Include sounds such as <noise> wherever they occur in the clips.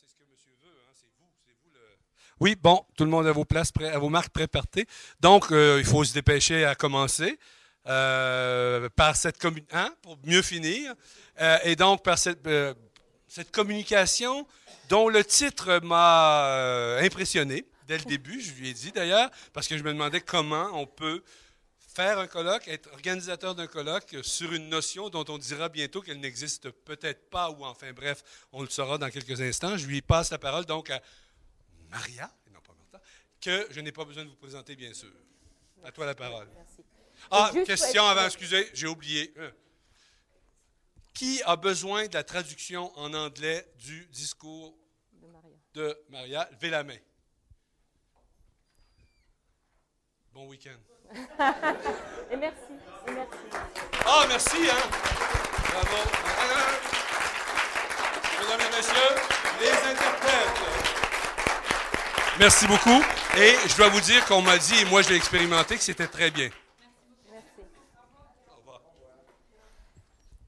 c'est ce que monsieur veut. Hein. C'est vous. Oui, bon, tout le monde à vos places, prêt, à vos marques préparées. Donc, euh, il faut se dépêcher à commencer. Euh, par cette communication, hein, pour mieux finir, euh, et donc par cette, cette communication dont le titre m'a impressionné dès le début, je lui ai dit d'ailleurs, parce que je me demandais comment on peut faire un colloque, être organisateur d'un colloque sur une notion dont on dira bientôt qu'elle n'existe peut-être pas, ou enfin bref, on le saura dans quelques instants. Je lui passe la parole donc à Maria, non pas Martha, que je n'ai pas besoin de vous présenter bien sûr. À toi la parole. Merci. Ah, question avant, excusez, j'ai oublié. Euh. Qui a besoin de la traduction en anglais du discours De Maria. de Maria? Levez la main. Bon week-end. Et merci. Et merci. Ah, merci, hein? Bravo. Mesdames et messieurs, les interprètes. Merci beaucoup. Et je dois vous dire qu'on m'a dit, et moi je l'ai expérimenté, que c'était très bien. Merci. Au revoir.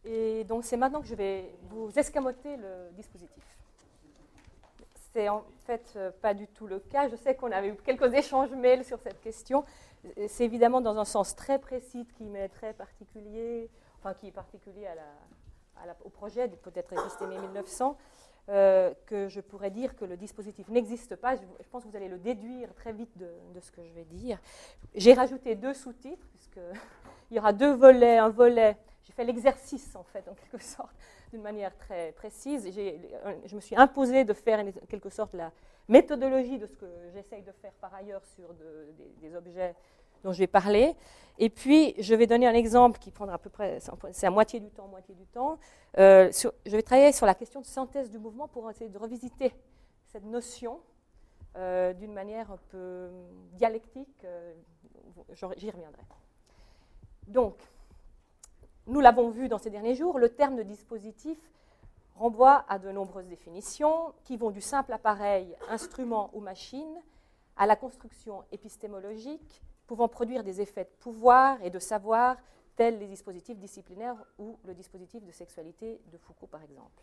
Et donc c'est maintenant que je vais vous escamoter le dispositif. C'est en fait pas du tout le cas. Je sais qu'on avait eu quelques échanges mails sur cette question. Euh, C'est évidemment dans un sens très précis qui m'est très particulier, enfin qui est particulier au projet de peut-être Épistémie 1900, euh, que je pourrais dire que le dispositif n'existe pas. Je, pense que vous allez le déduire très vite de, ce que je vais dire. J'ai rajouté deux sous-titres, puisqu'il <laughs> y aura deux volets. Un volet, j'ai fait l'exercice en fait, en quelque sorte, d'une manière très précise. J'ai- Je me suis imposé de faire en quelque sorte la méthodologie de ce que j'essaye de faire par ailleurs sur de- des, objets dont je vais parler. Et puis, je vais donner un exemple qui prendra à peu près, c'est à moitié du temps, moitié du temps. Euh, je vais travailler sur la question de synthèse du mouvement pour essayer de revisiter cette notion euh, d'une manière un peu dialectique. euh, J'y reviendrai. Donc, nous l'avons vu dans ces derniers jours, le terme de dispositif renvoie à de nombreuses définitions qui vont du simple appareil, instrument ou machine, à la construction épistémologique pouvant produire des effets de pouvoir et de savoir, tels les dispositifs disciplinaires ou le dispositif de sexualité de Foucault, par exemple.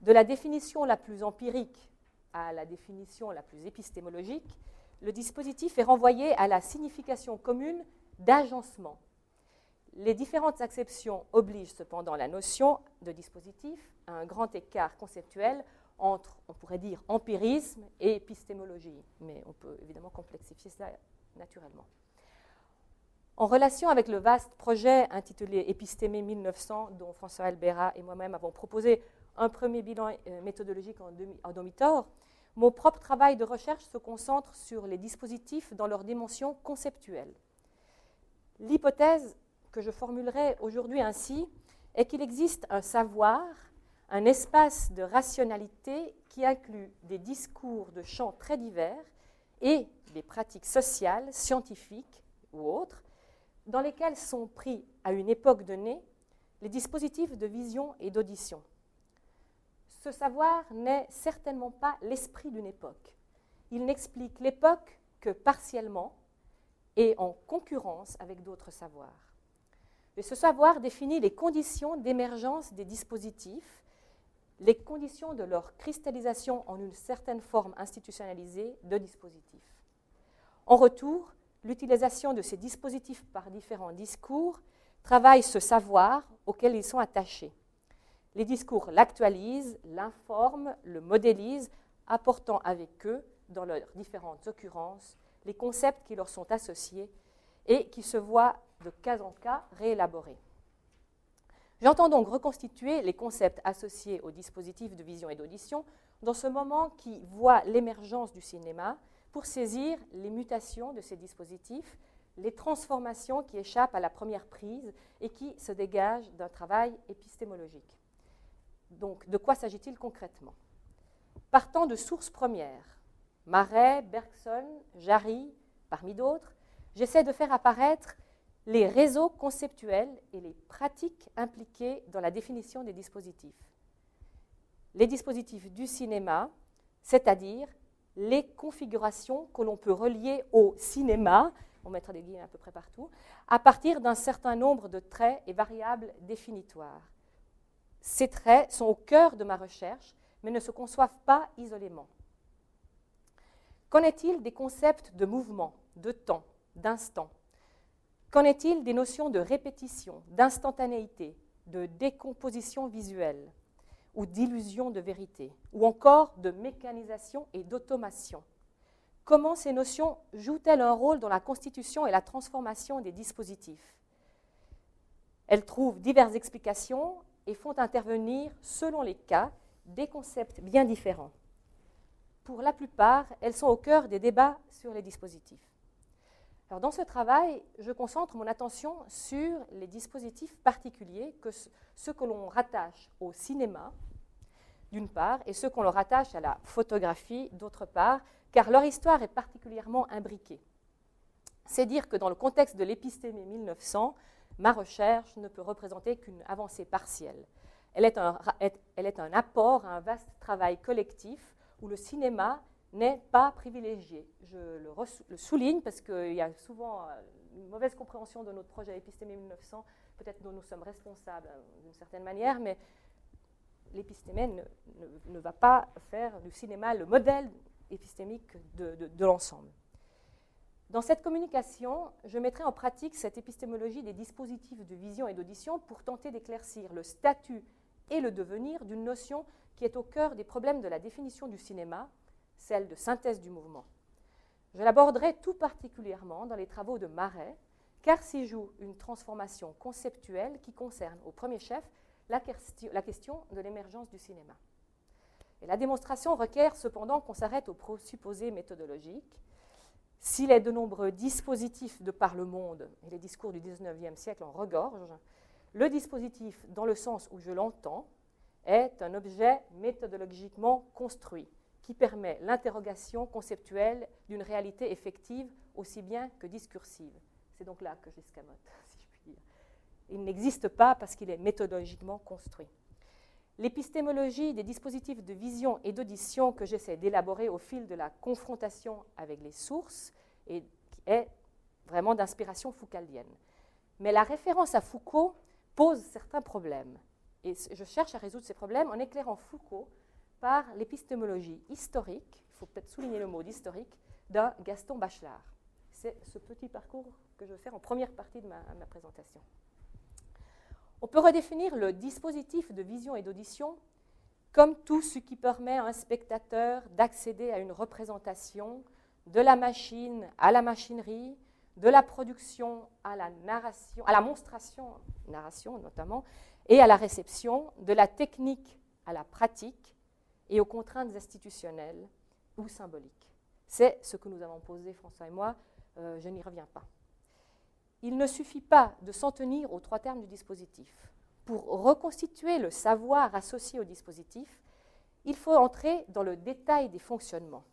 De la définition la plus empirique à la définition la plus épistémologique, le dispositif est renvoyé à la signification commune d'agencement. Les différentes acceptions obligent cependant la notion de dispositif à un grand écart conceptuel entre, on pourrait dire, empirisme et épistémologie, mais on peut évidemment complexifier ça naturellement. En relation avec le vaste projet intitulé Épistémée 1900, dont François Albera et moi-même avons proposé un premier bilan euh, méthodologique en, demi, en demi-tort, mon propre travail de recherche se concentre sur les dispositifs dans leur dimension conceptuelle. L'hypothèse que je formulerai aujourd'hui ainsi est qu'il existe un savoir, un espace de rationalité qui inclut des discours de champs très divers et des pratiques sociales, scientifiques ou autres, dans lesquelles sont pris à une époque donnée les dispositifs de vision et d'audition. Ce savoir n'est certainement pas l'esprit d'une époque. Il n'explique l'époque que partiellement et en concurrence avec d'autres savoirs. Et ce savoir définit les conditions d'émergence des dispositifs, les conditions de leur cristallisation en une certaine forme institutionnalisée de dispositifs. En retour, l'utilisation de ces dispositifs par différents discours travaille ce savoir auquel ils sont attachés. Les discours l'actualisent, l'informent, le modélisent, apportant avec eux, dans leurs différentes occurrences, les concepts qui leur sont associés et qui se voient de cas en cas réélaborés. J'entends donc reconstituer les concepts associés aux dispositifs de vision et d'audition dans ce moment qui voit l'émergence du cinéma pour saisir les mutations de ces dispositifs, les transformations qui échappent à la première prise et qui se dégagent d'un travail épistémologique. Donc, de quoi s'agit-il concrètement? Partant de sources premières, Marais, Bergson, Jarry, parmi d'autres, j'essaie de faire apparaître les réseaux conceptuels et les pratiques impliquées dans la définition des dispositifs. Les dispositifs du cinéma, c'est-à-dire les configurations que l'on peut relier au cinéma, on mettra des guillemets à peu près partout, à partir d'un certain nombre de traits et variables définitoires. Ces traits sont au cœur de ma recherche mais ne se conçoivent pas isolément. Qu'en est-il des concepts de mouvement, de temps, d'instant? Qu'en est-il des notions de répétition, d'instantanéité, de décomposition visuelle ou d'illusion de vérité, ou encore de mécanisation et d'automation? Comment ces notions jouent-elles un rôle dans la constitution et la transformation des dispositifs? Elles trouvent diverses explications et font intervenir, selon les cas, des concepts bien différents. Pour la plupart, elles sont au cœur des débats sur les dispositifs. Dans ce travail, je concentre mon attention sur les dispositifs particuliers, que ceux que l'on rattache au cinéma, d'une part, et ceux qu'on leur rattache à la photographie, d'autre part, car leur histoire est particulièrement imbriquée. C'est dire que dans le contexte de l'épistémie 1900, ma recherche ne peut représenter qu'une avancée partielle. Elle est, un, elle est un apport à un vaste travail collectif où le cinéma n'est pas privilégié. Je le, souligne parce qu'il y a souvent euh, une mauvaise compréhension de notre projet Épistémie 1900, peut-être dont nous sommes responsables euh, d'une certaine manière, mais l'épistémie ne, va pas faire du cinéma le modèle épistémique de l'ensemble. Dans cette communication, je mettrai en pratique cette épistémologie des dispositifs de vision et d'audition pour tenter d'éclaircir le statut et le devenir d'une notion qui est au cœur des problèmes de la définition du cinéma, celle de synthèse du mouvement. Je l'aborderai tout particulièrement dans les travaux de Marais, car s'y joue une transformation conceptuelle qui concerne au premier chef la, question de l'émergence du cinéma. Et la démonstration requiert cependant qu'on s'arrête aux présupposés méthodologiques. S'il est de nombreux dispositifs de par le monde, et les discours du XIXe siècle en regorgent, le dispositif, dans le sens où je l'entends, est un objet méthodologiquement construit qui permet l'interrogation conceptuelle d'une réalité effective aussi bien que discursive. C'est donc là que j'escamote, <laughs> si je puis dire. Il n'existe pas parce qu'il est méthodologiquement construit. L'épistémologie des dispositifs de vision et d'audition que j'essaie d'élaborer au fil de la confrontation avec les sources est, vraiment d'inspiration foucaldienne. Mais la référence à Foucault pose certains problèmes. Et je cherche à résoudre ces problèmes en éclairant Foucault par l'épistémologie historique, il faut peut-être souligner le mot d'historique, d'un Gaston Bachelard. C'est ce petit parcours que je vais faire en première partie de ma, ma présentation. On peut redéfinir le dispositif de vision et d'audition comme tout ce qui permet à un spectateur d'accéder à une représentation de la machine à la machinerie, de la production à la narration, à la monstration, narration notamment, et à la réception, de la technique à la pratique et aux contraintes institutionnelles ou symboliques. C'est ce que nous avons posé, François et moi, euh, je n'y reviens pas. Il ne suffit pas de s'en tenir aux trois termes du dispositif. Pour reconstituer le savoir associé au dispositif, il faut entrer dans le détail des fonctionnements.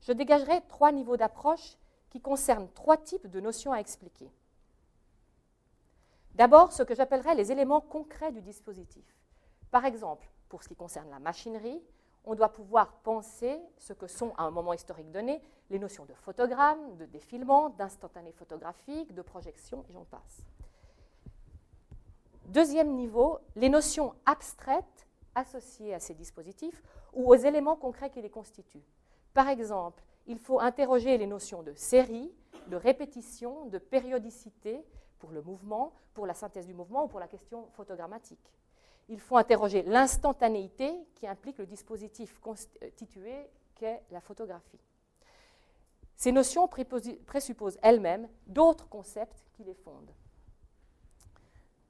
Je dégagerai trois niveaux d'approche qui concerne trois types de notions à expliquer. D'abord, ce que j'appellerais les éléments concrets du dispositif. Par exemple, pour ce qui concerne la machinerie, on doit pouvoir penser ce que sont, à un moment historique donné, les notions de photogramme, de défilement, d'instantané photographique, de projection, et j'en passe. Deuxième niveau, les notions abstraites associées à ces dispositifs ou aux éléments concrets qui les constituent. Par exemple, il faut interroger les notions de série, de répétition, de périodicité pour le mouvement, pour la synthèse du mouvement ou pour la question photogrammatique. Il faut interroger l'instantanéité qui implique le dispositif constitué qu'est la photographie. Ces notions présupposent elles-mêmes d'autres concepts qui les fondent.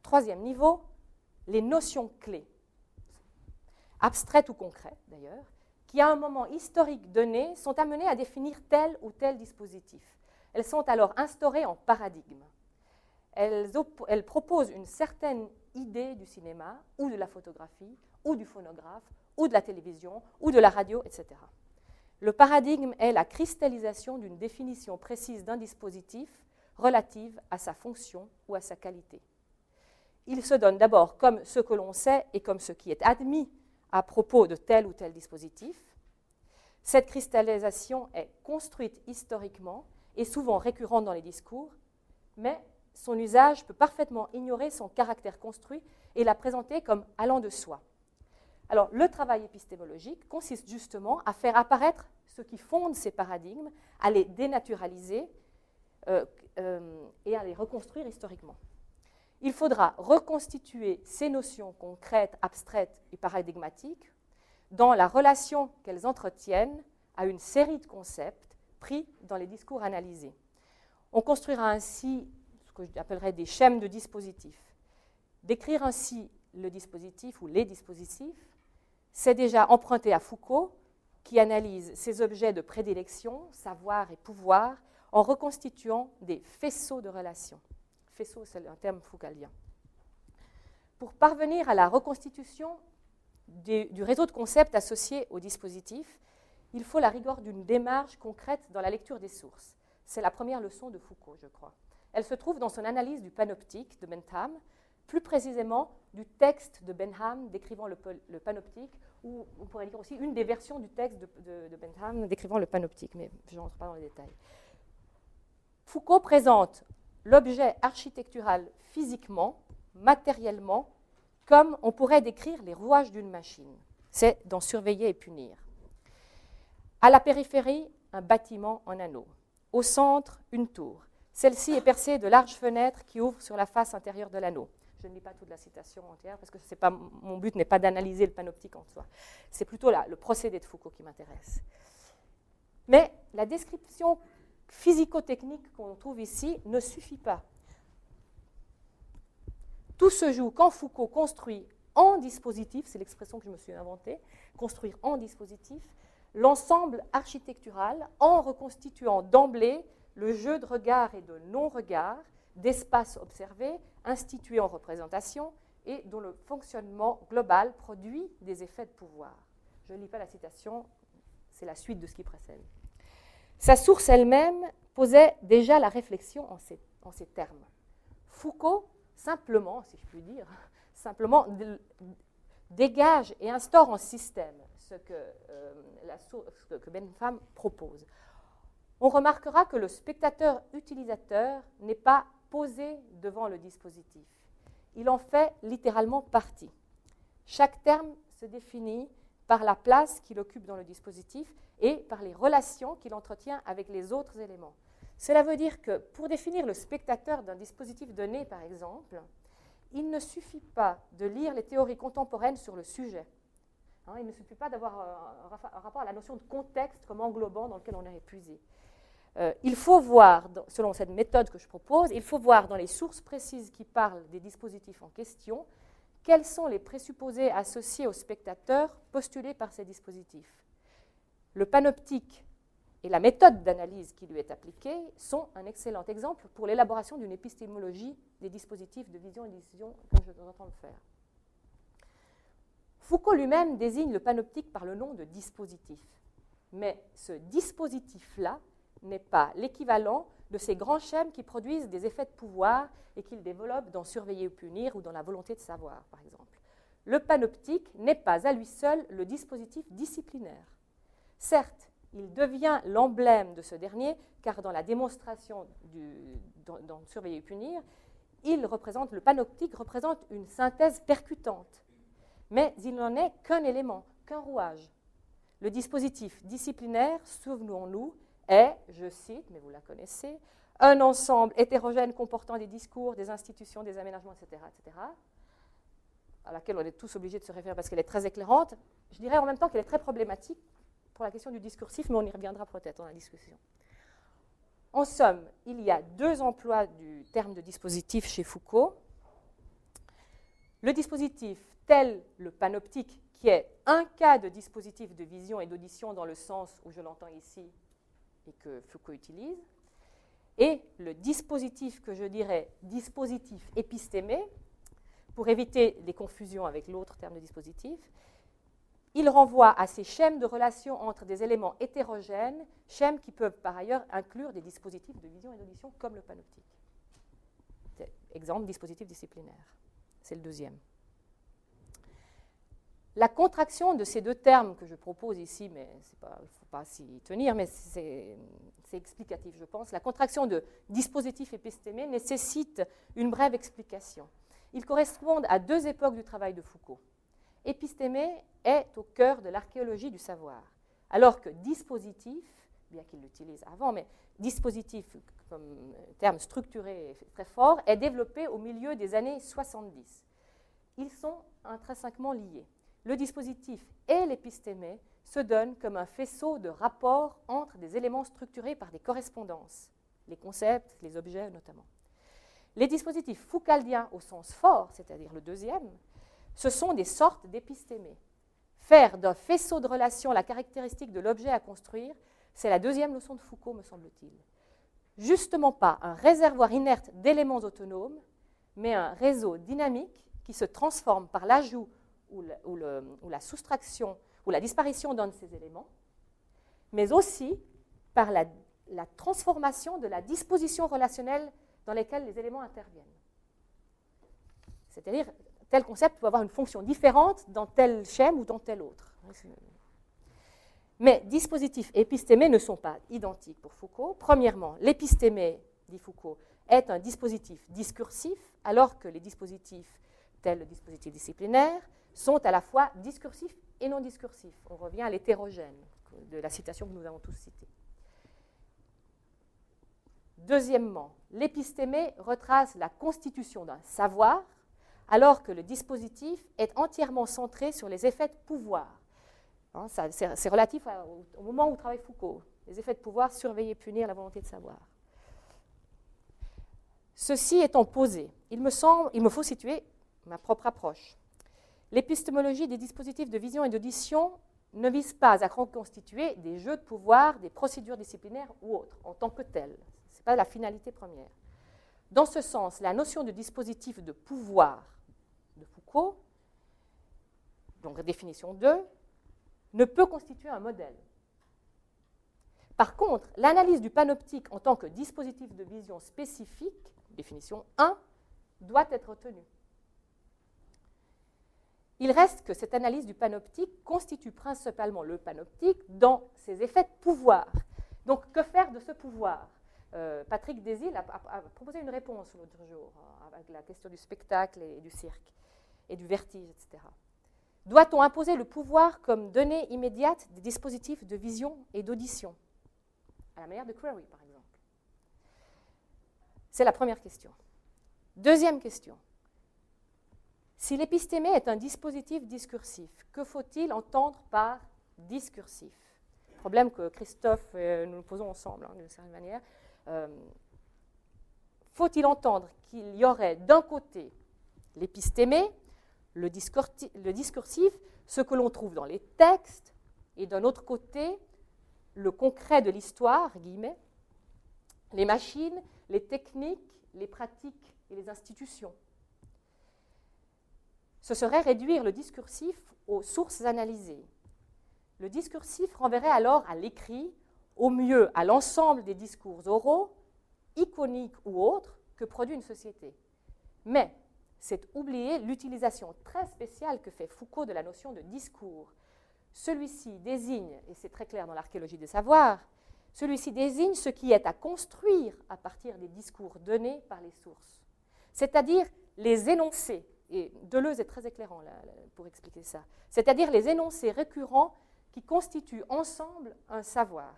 Troisième niveau, les notions clés, abstraites ou concrètes d'ailleurs, qui, à un moment historique donné, sont amenées à définir tel ou tel dispositif. Elles sont alors instaurées en paradigme. Elles, elles, proposent une certaine idée du cinéma, ou de la photographie, ou du phonographe, ou de la télévision, ou de la radio, etc. Le paradigme est la cristallisation d'une définition précise d'un dispositif relative à sa fonction ou à sa qualité. Il se donne d'abord comme ce que l'on sait et comme ce qui est admis à propos de tel ou tel dispositif. Cette cristallisation est construite historiquement et souvent récurrente dans les discours, mais son usage peut parfaitement ignorer son caractère construit et la présenter comme allant de soi. Alors, le travail épistémologique consiste justement à faire apparaître ce qui fonde ces paradigmes, à les dénaturaliser euh, euh, et à les reconstruire historiquement. Il faudra reconstituer ces notions concrètes, abstraites et paradigmatiques dans la relation qu'elles entretiennent à une série de concepts pris dans les discours analysés. On construira ainsi que j'appellerais des schèmes de dispositifs. Décrire ainsi le dispositif ou les dispositifs, c'est déjà emprunté à Foucault, qui analyse ces objets de prédilection, savoir et pouvoir, en reconstituant des faisceaux de relations. Faisceau, c'est un terme foucalien. Pour parvenir à la reconstitution du réseau de concepts associés au dispositif, il faut la rigueur d'une démarche concrète dans la lecture des sources. C'est la première leçon de Foucault, je crois. Elle se trouve dans son analyse du panoptique de Bentham, plus précisément du texte de Bentham décrivant le, panoptique, ou on pourrait dire aussi une des versions du texte de, de Bentham décrivant le panoptique, mais je n'entre pas dans les détails. Foucault présente l'objet architectural physiquement, matériellement, comme on pourrait décrire les rouages d'une machine. C'est d'en surveiller et punir. À la périphérie, un bâtiment en anneau. Au centre, une tour. Celle-ci est percée de larges fenêtres qui ouvrent sur la face intérieure de l'anneau. Je ne lis pas toute la citation entière parce que mon but n'est pas d'analyser le panoptique en soi. C'est plutôt le procédé de Foucault qui m'intéresse. Mais la description physico-technique qu'on trouve ici ne suffit pas. Tout se joue quand Foucault construit en dispositif, c'est l'expression que je me suis inventée, construire en dispositif, l'ensemble architectural en reconstituant d'emblée le jeu de regard et de non-regard, d'espace observé, institué en représentation et dont le fonctionnement global produit des effets de pouvoir. Je ne lis pas la citation, c'est la suite de ce qui précède. Sa source elle-même posait déjà la réflexion en ces, termes. Foucault simplement, si je puis dire, <laughs> simplement dégage et instaure en système ce que, euh, Bentham propose. On remarquera que le spectateur utilisateur n'est pas posé devant le dispositif. Il en fait littéralement partie. Chaque terme se définit par la place qu'il occupe dans le dispositif et par les relations qu'il entretient avec les autres éléments. Cela veut dire que pour définir le spectateur d'un dispositif donné, par exemple, il ne suffit pas de lire les théories contemporaines sur le sujet. Hein, il ne suffit pas d'avoir un, rapport à la notion de contexte comme englobant dans lequel on est épuisé. Euh, il faut voir, selon cette méthode que je propose, il faut voir dans les sources précises qui parlent des dispositifs en question, quels sont les présupposés associés au spectateur postulés par ces dispositifs. Le panoptique et la méthode d'analyse qui lui est appliquée sont un excellent exemple pour l'élaboration d'une épistémologie des dispositifs de vision et de décision comme je entends le faire. Foucault lui-même désigne le panoptique par le nom de dispositif. Mais ce dispositif-là n'est pas l'équivalent de ces grands schèmes qui produisent des effets de pouvoir et qu'il développe dans Surveiller ou punir ou dans la volonté de savoir, par exemple. Le panoptique n'est pas à lui seul le dispositif disciplinaire. Certes, il devient l'emblème de ce dernier, car dans la démonstration du, dans, Surveiller et punir, il représente, le panoptique représente une synthèse percutante. Mais il n'en est qu'un élément, qu'un rouage. Le dispositif disciplinaire, souvenons-nous, est, je cite, mais vous la connaissez, un ensemble hétérogène comportant des discours, des institutions, des aménagements, etc., etc., à laquelle on est tous obligés de se référer parce qu'elle est très éclairante. Je dirais en même temps qu'elle est très problématique pour la question du discursif, mais on y reviendra peut-être dans la discussion. En somme, il y a deux emplois du terme de dispositif chez Foucault. Le dispositif tel le panoptique, qui est un cas de dispositif de vision et d'audition dans le sens où je l'entends ici que Foucault utilise, et le dispositif que je dirais dispositif épistémé, pour éviter les confusions avec l'autre terme de dispositif, il renvoie à ces schèmes de relations entre des éléments hétérogènes, schèmes qui peuvent par ailleurs inclure des dispositifs de vision et d'audition comme le panoptique. Exemple, dispositif disciplinaire. C'est le deuxième. La contraction de ces deux termes que je propose ici, mais il ne faut pas s'y tenir, mais c'est explicatif, je pense. La contraction de dispositif épistémé nécessite une brève explication. Ils correspondent à deux époques du travail de Foucault. épistémé est au cœur de l'archéologie du savoir, alors que dispositif, bien qu'il l'utilise avant, mais dispositif comme terme structuré très fort, est développé au milieu des années 70. Ils sont intrinsèquement liés. Le dispositif et l'épistémé se donnent comme un faisceau de rapports entre des éléments structurés par des correspondances, les concepts, les objets notamment. Les dispositifs foucaldiens au sens fort, c'est-à-dire le deuxième, ce sont des sortes d'épistémés. Faire d'un faisceau de relations la caractéristique de l'objet à construire, c'est la deuxième leçon de Foucault, me semble-t-il. Justement pas un réservoir inerte d'éléments autonomes, mais un réseau dynamique qui se transforme par l'ajout ou, la soustraction ou la disparition d'un de ces éléments, mais aussi par la, transformation de la disposition relationnelle dans laquelle les éléments interviennent. C'est-à-dire, tel concept peut avoir une fonction différente dans tel schème ou dans tel autre. Mais dispositif et épistémé ne sont pas identiques pour Foucault. Premièrement, l'épistémé, dit Foucault, est un dispositif discursif, alors que les dispositifs tels le dispositif disciplinaire sont à la fois discursifs et non discursifs. On revient à l'hétérogène de la citation que nous avons tous citée. Deuxièmement, l'épistémé retrace la constitution d'un savoir, alors que le dispositif est entièrement centré sur les effets de pouvoir. Hein, c'est relatif au, moment où travaille Foucault, les effets de pouvoir, surveiller, punir la volonté de savoir. Ceci étant posé, il me, semble, il me faut situer ma propre approche. L'épistémologie des dispositifs de vision et d'audition ne vise pas à reconstituer des jeux de pouvoir, des procédures disciplinaires ou autres, en tant que telles. Ce n'est pas la finalité première. Dans ce sens, la notion de dispositif de pouvoir de Foucault, donc définition 2, ne peut constituer un modèle. Par contre, l'analyse du panoptique en tant que dispositif de vision spécifique, définition 1, doit être retenue. Il reste que cette analyse du panoptique constitue principalement le panoptique dans ses effets de pouvoir. Donc, que faire de ce pouvoir? Euh, Patrick Desil a, proposé une réponse l'autre jour hein, avec la question du spectacle et du cirque et du vertige, etc. Doit-on imposer le pouvoir comme donnée immédiate des dispositifs de vision et d'audition? À la manière de Query, par exemple. C'est la première question. Deuxième question. Si l'épistémé est un dispositif discursif, que faut-il entendre par discursif? Problème que Christophe et nous nous posons ensemble, hein, d'une certaine manière. Euh, faut-il entendre qu'il y aurait d'un côté l'épistémé, le, discursif, ce que l'on trouve dans les textes, et d'un autre côté, le concret de l'histoire, les machines, les techniques, les pratiques et les institutions? Ce serait réduire le discursif aux sources analysées. Le discursif renverrait alors à l'écrit, au mieux à l'ensemble des discours oraux, iconiques ou autres, que produit une société. Mais c'est oublier l'utilisation très spéciale que fait Foucault de la notion de discours. Celui-ci désigne, et c'est très clair dans l'archéologie des savoirs, celui-ci désigne ce qui est à construire à partir des discours donnés par les sources, c'est-à-dire les énoncés et Deleuze est très éclairant pour expliquer ça. C'est-à-dire les énoncés récurrents qui constituent ensemble un savoir.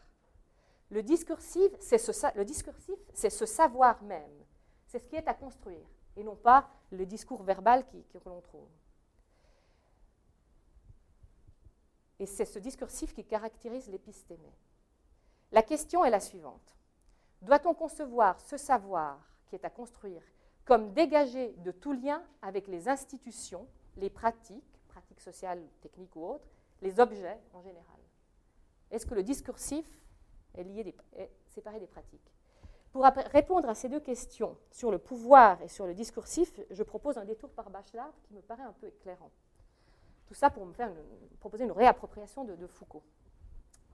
Le discursif, c'est ce, savoir même. C'est ce qui est à construire, et non pas le discours verbal qui, que l'on trouve. Et c'est ce discursif qui caractérise l'épistémé. La question est la suivante. Doit-on concevoir ce savoir qui est à construire comme dégagé de tout lien avec les institutions, les pratiques, pratiques sociales, techniques ou autres, les objets en général. Est-ce que le discursif est, lié séparé des pratiques? Pour répondre à ces deux questions sur le pouvoir et sur le discursif, je propose un détour par Bachelard qui me paraît un peu éclairant. Tout ça pour me faire proposer une réappropriation de Foucault.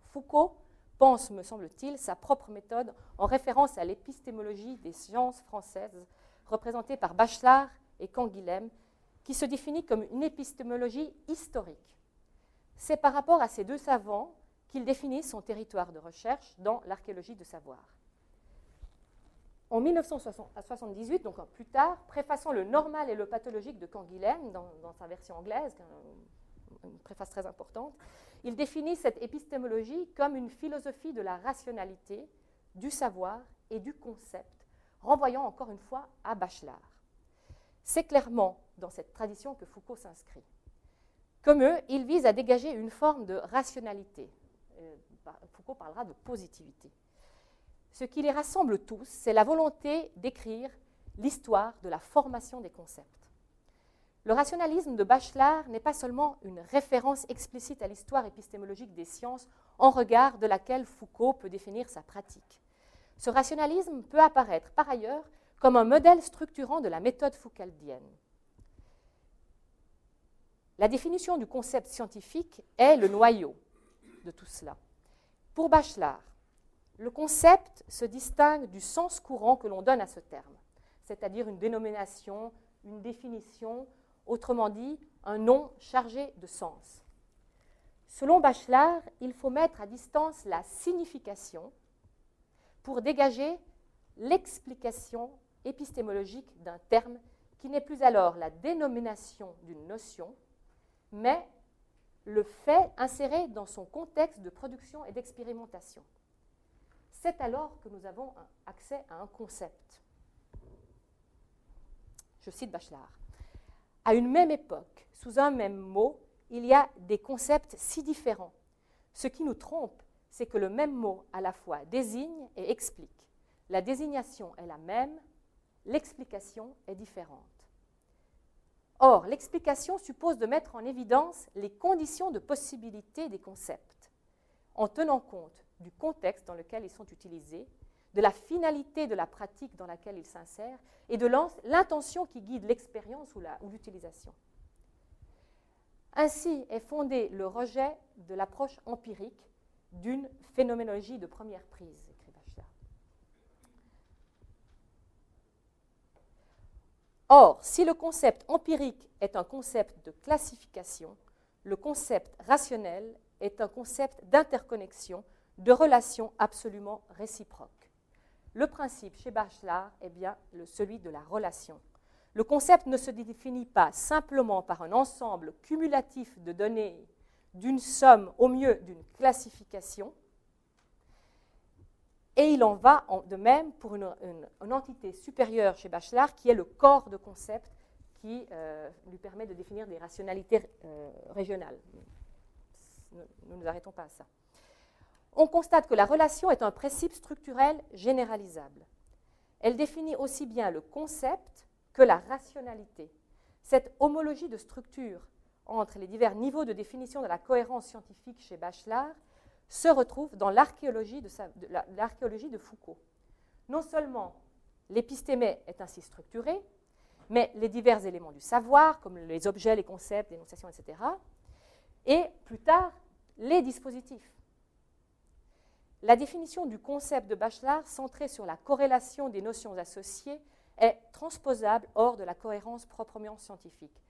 Foucault pense, me semble-t-il, sa propre méthode en référence à l'épistémologie des sciences françaises représenté par Bachelard et Canguilhem, qui se définit comme une épistémologie historique. C'est par rapport à ces deux savants qu'il définit son territoire de recherche dans l'archéologie de savoir. en 1978, donc plus tard, préfaçant le normal et le pathologique de Canguilhem dans, dans sa version anglaise, une préface très importante, il définit cette épistémologie comme une philosophie de la rationalité, du savoir et du concept, renvoyant encore une fois à Bachelard. C'est clairement dans cette tradition que Foucault s'inscrit. Comme eux, il vise à dégager une forme de rationalité. Euh, Foucault parlera de positivité. Ce qui les rassemble tous, c'est la volonté d'écrire l'histoire de la formation des concepts. Le rationalisme de Bachelard n'est pas seulement une référence explicite à l'histoire épistémologique des sciences en regard de laquelle Foucault peut définir sa pratique. Ce rationalisme peut apparaître par ailleurs comme un modèle structurant de la méthode foucaldienne. La définition du concept scientifique est le noyau de tout cela. Pour Bachelard, le concept se distingue du sens courant que l'on donne à ce terme, c'est-à-dire une dénomination, une définition, autrement dit, un nom chargé de sens. Selon Bachelard, il faut mettre à distance la signification pour dégager l'explication épistémologique d'un terme qui n'est plus alors la dénomination d'une notion, mais le fait inséré dans son contexte de production et d'expérimentation. C'est alors que nous avons accès à un concept. Je cite Bachelard. À une même époque, sous un même mot, il y a des concepts si différents. Ce qui nous trompe, c'est que le même mot à la fois désigne et explique. La désignation est la même, l'explication est différente. Or, l'explication suppose de mettre en évidence les conditions de possibilité des concepts, en tenant compte du contexte dans lequel ils sont utilisés, de la finalité de la pratique dans laquelle ils s'insèrent et de l'intention qui guide l'expérience ou l'utilisation. Ainsi est fondé le rejet de l'approche empirique d'une phénoménologie de première prise, écrit Bachelard. Or, si le concept empirique est un concept de classification, le concept rationnel est un concept d'interconnexion, de relations absolument réciproques. Le principe chez Bachelard est bien celui de la relation. Le concept ne se définit pas simplement par un ensemble cumulatif de données d'une somme, au mieux d'une classification, et il en va de même pour une, entité supérieure chez Bachelard qui est le corps de concept qui euh, lui permet de définir des rationalités euh, régionales. Nous ne nous arrêtons pas à ça. On constate que la relation est un principe structurel généralisable. Elle définit aussi bien le concept que la rationalité. Cette homologie de structure entre les divers niveaux de définition de la cohérence scientifique chez Bachelard se retrouve dans l'archéologie de, Foucault. Non seulement l'épistémé est ainsi structuré, mais les divers éléments du savoir, comme les objets, les concepts, l'énonciation, etc., et plus tard, les dispositifs. La définition du concept de Bachelard centrée sur la corrélation des notions associées est transposable hors de la cohérence proprement scientifique.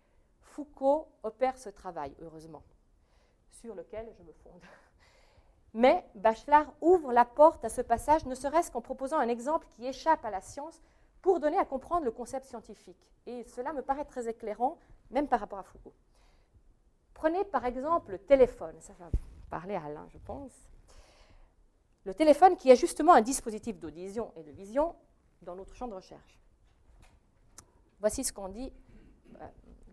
Foucault opère ce travail, heureusement, sur lequel je me fonde. Mais Bachelard ouvre la porte à ce passage, ne serait-ce qu'en proposant un exemple qui échappe à la science pour donner à comprendre le concept scientifique. Et cela me paraît très éclairant, même par rapport à Foucault. Prenez par exemple le téléphone, ça va parler à Alain, je pense. Le téléphone qui est justement un dispositif d'audition et de vision dans notre champ de recherche. Voici ce qu'on dit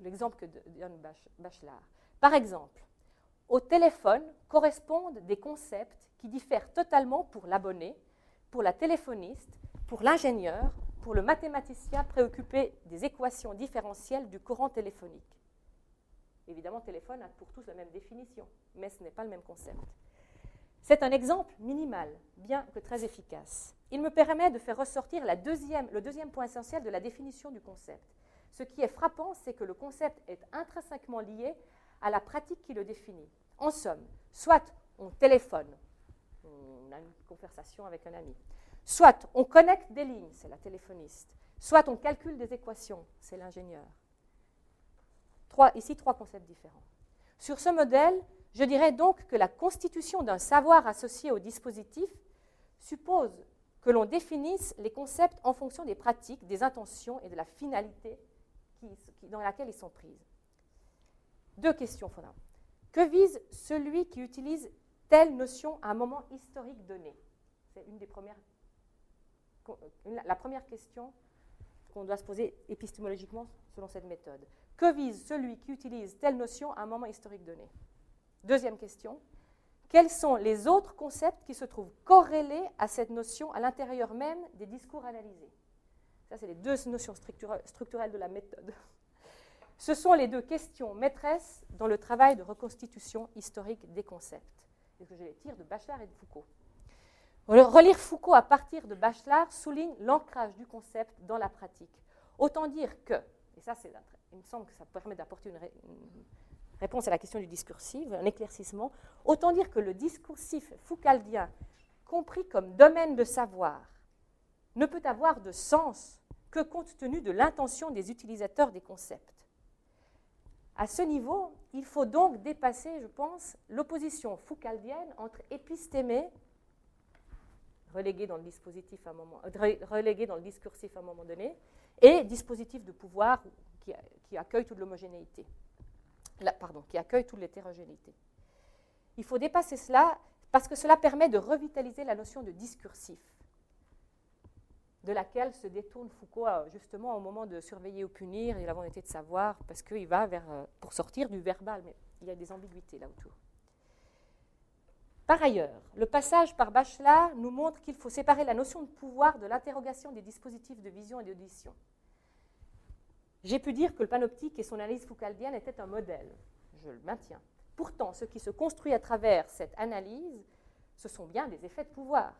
l'exemple que donne Bachelard. Par exemple, au téléphone correspondent des concepts qui diffèrent totalement pour l'abonné, pour la téléphoniste, pour l'ingénieur, pour le mathématicien préoccupé des équations différentielles du courant téléphonique. Évidemment, téléphone a pour tous la même définition, mais ce n'est pas le même concept. C'est un exemple minimal, bien que très efficace. Il me permet de faire ressortir le deuxième point essentiel de la définition du concept. Ce qui est frappant, c'est que le concept est intrinsèquement lié à la pratique qui le définit. En somme, soit on téléphone, on a une conversation avec un ami, soit on connecte des lignes, c'est la téléphoniste, soit on calcule des équations, c'est l'ingénieur. ici, trois concepts différents. Sur ce modèle, je dirais donc que la constitution d'un savoir associé au dispositif suppose que l'on définisse les concepts en fonction des pratiques, des intentions et de la finalité dans laquelle ils sont prises. Deux questions fondamentales. Que vise celui qui utilise telle notion à un moment historique donné? C'est une des premières. La première question qu'on doit se poser épistémologiquement selon cette méthode. Que vise celui qui utilise telle notion à un moment historique donné? Deuxième question. Quels sont les autres concepts qui se trouvent corrélés à cette notion à l'intérieur même des discours analysés? Ça, c'est les deux notions structurelles de la méthode. Ce sont les deux questions maîtresses dans le travail de reconstitution historique des concepts. Que je les tire de Bachelard et de Foucault? Relire Foucault à partir de Bachelard souligne l'ancrage du concept dans la pratique. Autant dire que, et ça, il me semble que ça permet d'apporter une, réponse à la question du discursif, un éclaircissement, autant dire que le discursif foucaldien, compris comme domaine de savoir, ne peut avoir de sens que compte tenu de l'intention des utilisateurs des concepts. À ce niveau, il faut donc dépasser, je pense, l'opposition foucaldienne entre épistémé, relégué dans le dispositif à un moment, euh, dans le discursif à un moment donné, et dispositif de pouvoir qui accueille toute l'homogénéité, pardon, qui accueille toute l'hétérogénéité. Il faut dépasser cela parce que cela permet de revitaliser la notion de discursif de laquelle se détourne Foucault euh, justement au moment de surveiller ou punir et la volonté de savoir, parce qu'il va vers, euh, pour sortir du verbal, mais il y a des ambiguïtés là autour. Par ailleurs, le passage par Bachelard nous montre qu'il faut séparer la notion de pouvoir de l'interrogation des dispositifs de vision et d'audition. J'ai pu dire que le panoptique et son analyse foucaldienne étaient un modèle. Je le maintiens. Pourtant, ce qui se construit à travers cette analyse, ce sont bien des effets de pouvoir.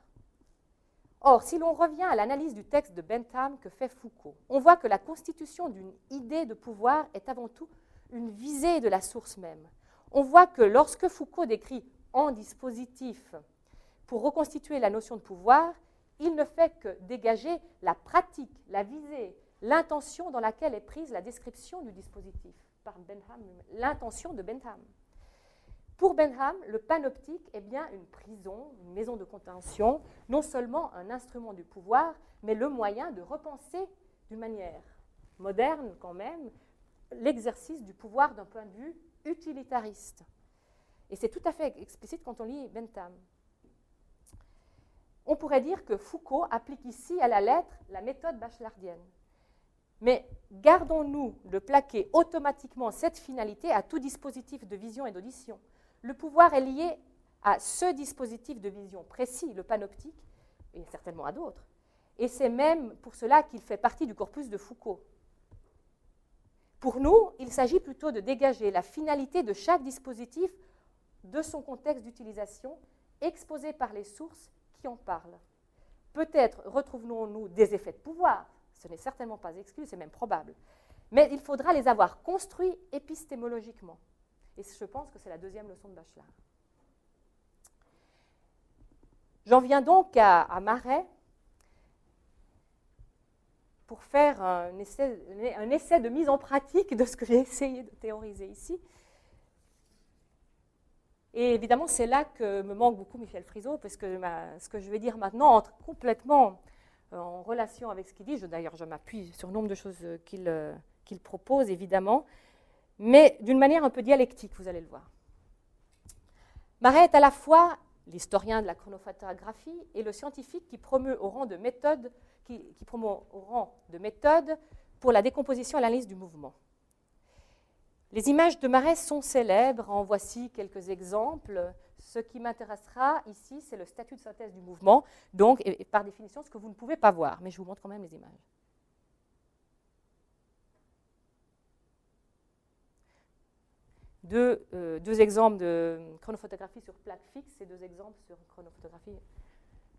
Or, si l'on revient à l'analyse du texte de Bentham que fait Foucault, on voit que la constitution d'une idée de pouvoir est avant tout une visée de la source même. On voit que lorsque Foucault décrit en dispositif pour reconstituer la notion de pouvoir, il ne fait que dégager la pratique, la visée, l'intention dans laquelle est prise la description du dispositif par Bentham, l'intention de Bentham. Pour Benham, le panoptique est bien une prison, une maison de contention, non seulement un instrument du pouvoir, mais le moyen de repenser d'une manière moderne quand même l'exercice du pouvoir d'un point de vue utilitariste. Et c'est tout à fait explicite quand on lit Bentham. On pourrait dire que Foucault applique ici à la lettre la méthode bachelardienne. Mais gardons-nous de plaquer automatiquement cette finalité à tout dispositif de vision et d'audition. Le pouvoir est lié à ce dispositif de vision précis, le panoptique, et certainement à d'autres. Et c'est même pour cela qu'il fait partie du corpus de Foucault. Pour nous, il s'agit plutôt de dégager la finalité de chaque dispositif de son contexte d'utilisation, exposé par les sources qui en parlent. Peut-être retrouvons-nous des effets de pouvoir, ce n'est certainement pas exclu, c'est même probable, mais il faudra les avoir construits épistémologiquement. Et je pense que c'est la deuxième leçon de Bachelard. J'en viens donc à, Marais pour faire un essai, de mise en pratique de ce que j'ai essayé de théoriser ici. Et évidemment, c'est là que me manque beaucoup Michel Frisot, parce que ce que je vais dire maintenant entre complètement euh, en relation avec ce qu'il dit. D'ailleurs, je m'appuie sur le nombre de choses qu'il euh, propose, évidemment mais d'une manière un peu dialectique, vous allez le voir. Marais est à la fois l'historien de la chronophotographie et le scientifique qui promeut au rang de méthode, qui, au rang de méthode pour la décomposition et l'analyse du mouvement. Les images de Marais sont célèbres, en voici quelques exemples. Ce qui m'intéressera ici, c'est le statut de synthèse du mouvement, donc, par définition, ce que vous ne pouvez pas voir, mais je vous montre quand même les images. Euh, deux, exemples de chronophotographie sur plaque fixe et deux exemples sur chronophotographie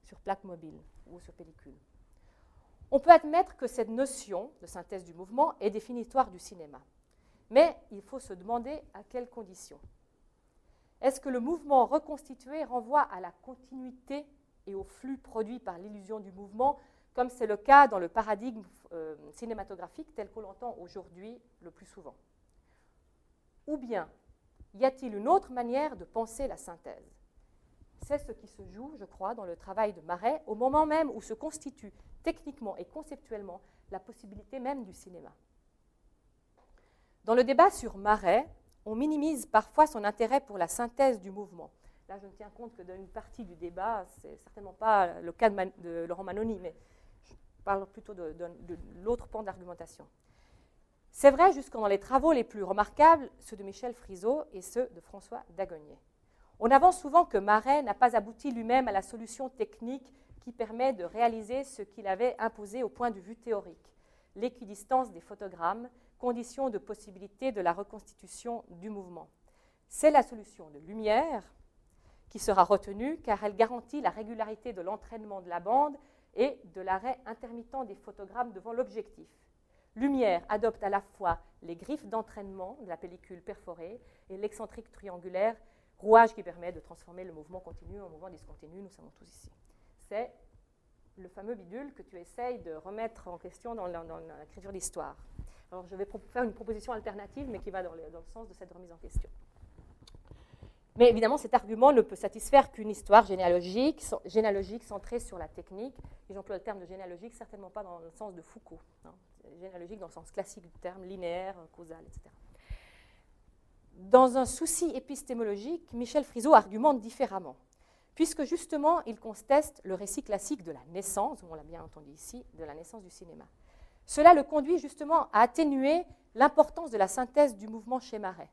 sur plaque mobile ou sur pellicule. On peut admettre que cette notion de synthèse du mouvement est définitoire du cinéma. Mais il faut se demander à quelles conditions. Est-ce que le mouvement reconstitué renvoie à la continuité et au flux produit par l'illusion du mouvement, comme c'est le cas dans le paradigme euh, cinématographique tel qu'on l'entend aujourd'hui le plus souvent? Ou bien y a-t-il une autre manière de penser la synthèse? C'est ce qui se joue, je crois, dans le travail de Marais, au moment même où se constitue techniquement et conceptuellement la possibilité même du cinéma. Dans le débat sur Marais, on minimise parfois son intérêt pour la synthèse du mouvement. Là, je ne tiens compte que d'une partie du débat, c'est certainement pas le cas de, Laurent Manoni, mais je parle plutôt de, de l'autre pan d'argumentation. C'est vrai jusqu'en dans les travaux les plus remarquables, ceux de Michel Friseau et ceux de François Dagonier. On avance souvent que Marais n'a pas abouti lui-même à la solution technique qui permet de réaliser ce qu'il avait imposé au point de vue théorique, l'équidistance des photogrammes, condition de possibilité de la reconstitution du mouvement. C'est la solution de lumière qui sera retenue car elle garantit la régularité de l'entraînement de la bande et de l'arrêt intermittent des photogrammes devant l'objectif. Lumière adopte à la fois les griffes d'entraînement de la pellicule perforée et l'excentrique triangulaire rouage qui permet de transformer le mouvement continu en mouvement discontinu, nous savons tous ici. C'est le fameux bidule que tu essayes de remettre en question dans, l'écriture d'histoire. Alors je vais faire une proposition alternative, mais qui va dans le, sens de cette remise en question. Mais évidemment, cet argument ne peut satisfaire qu'une histoire généalogique, centrée sur la technique. Et j'emploie le terme de généalogique certainement pas dans le sens de Foucault. Hein. Généalogique dans le sens classique du terme, linéaire, causal, etc. Dans un souci épistémologique, Michel Friseau argumente différemment, puisque justement il conteste le récit classique de la naissance, on l'a bien entendu ici, de la naissance du cinéma. Cela le conduit justement à atténuer l'importance de la synthèse du mouvement chez Marais.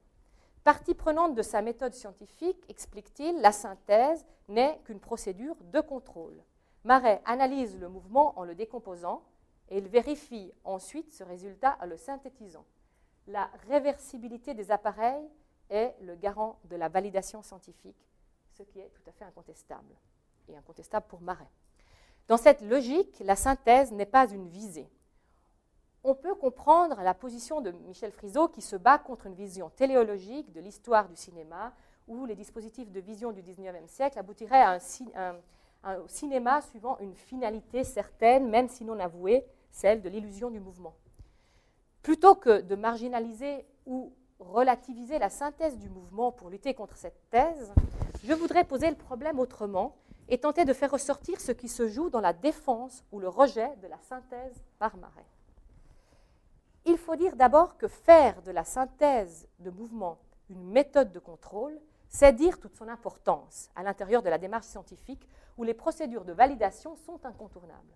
Partie prenante de sa méthode scientifique, explique-t-il, la synthèse n'est qu'une procédure de contrôle. Marais analyse le mouvement en le décomposant et il vérifie ensuite ce résultat en le synthétisant la réversibilité des appareils est le garant de la validation scientifique, ce qui est tout à fait incontestable, et incontestable pour Marais. Dans cette logique, la synthèse n'est pas une visée. On peut comprendre la position de Michel Friseau qui se bat contre une vision téléologique de l'histoire du cinéma, où les dispositifs de vision du XIXe siècle aboutiraient à un cinéma suivant une finalité certaine, même si non avouée, celle de l'illusion du mouvement. Plutôt que de marginaliser ou relativiser la synthèse du mouvement pour lutter contre cette thèse, je voudrais poser le problème autrement et tenter de faire ressortir ce qui se joue dans la défense ou le rejet de la synthèse par Marais. Il faut dire d'abord que faire de la synthèse de mouvement une méthode de contrôle, c'est dire toute son importance à l'intérieur de la démarche scientifique où les procédures de validation sont incontournables.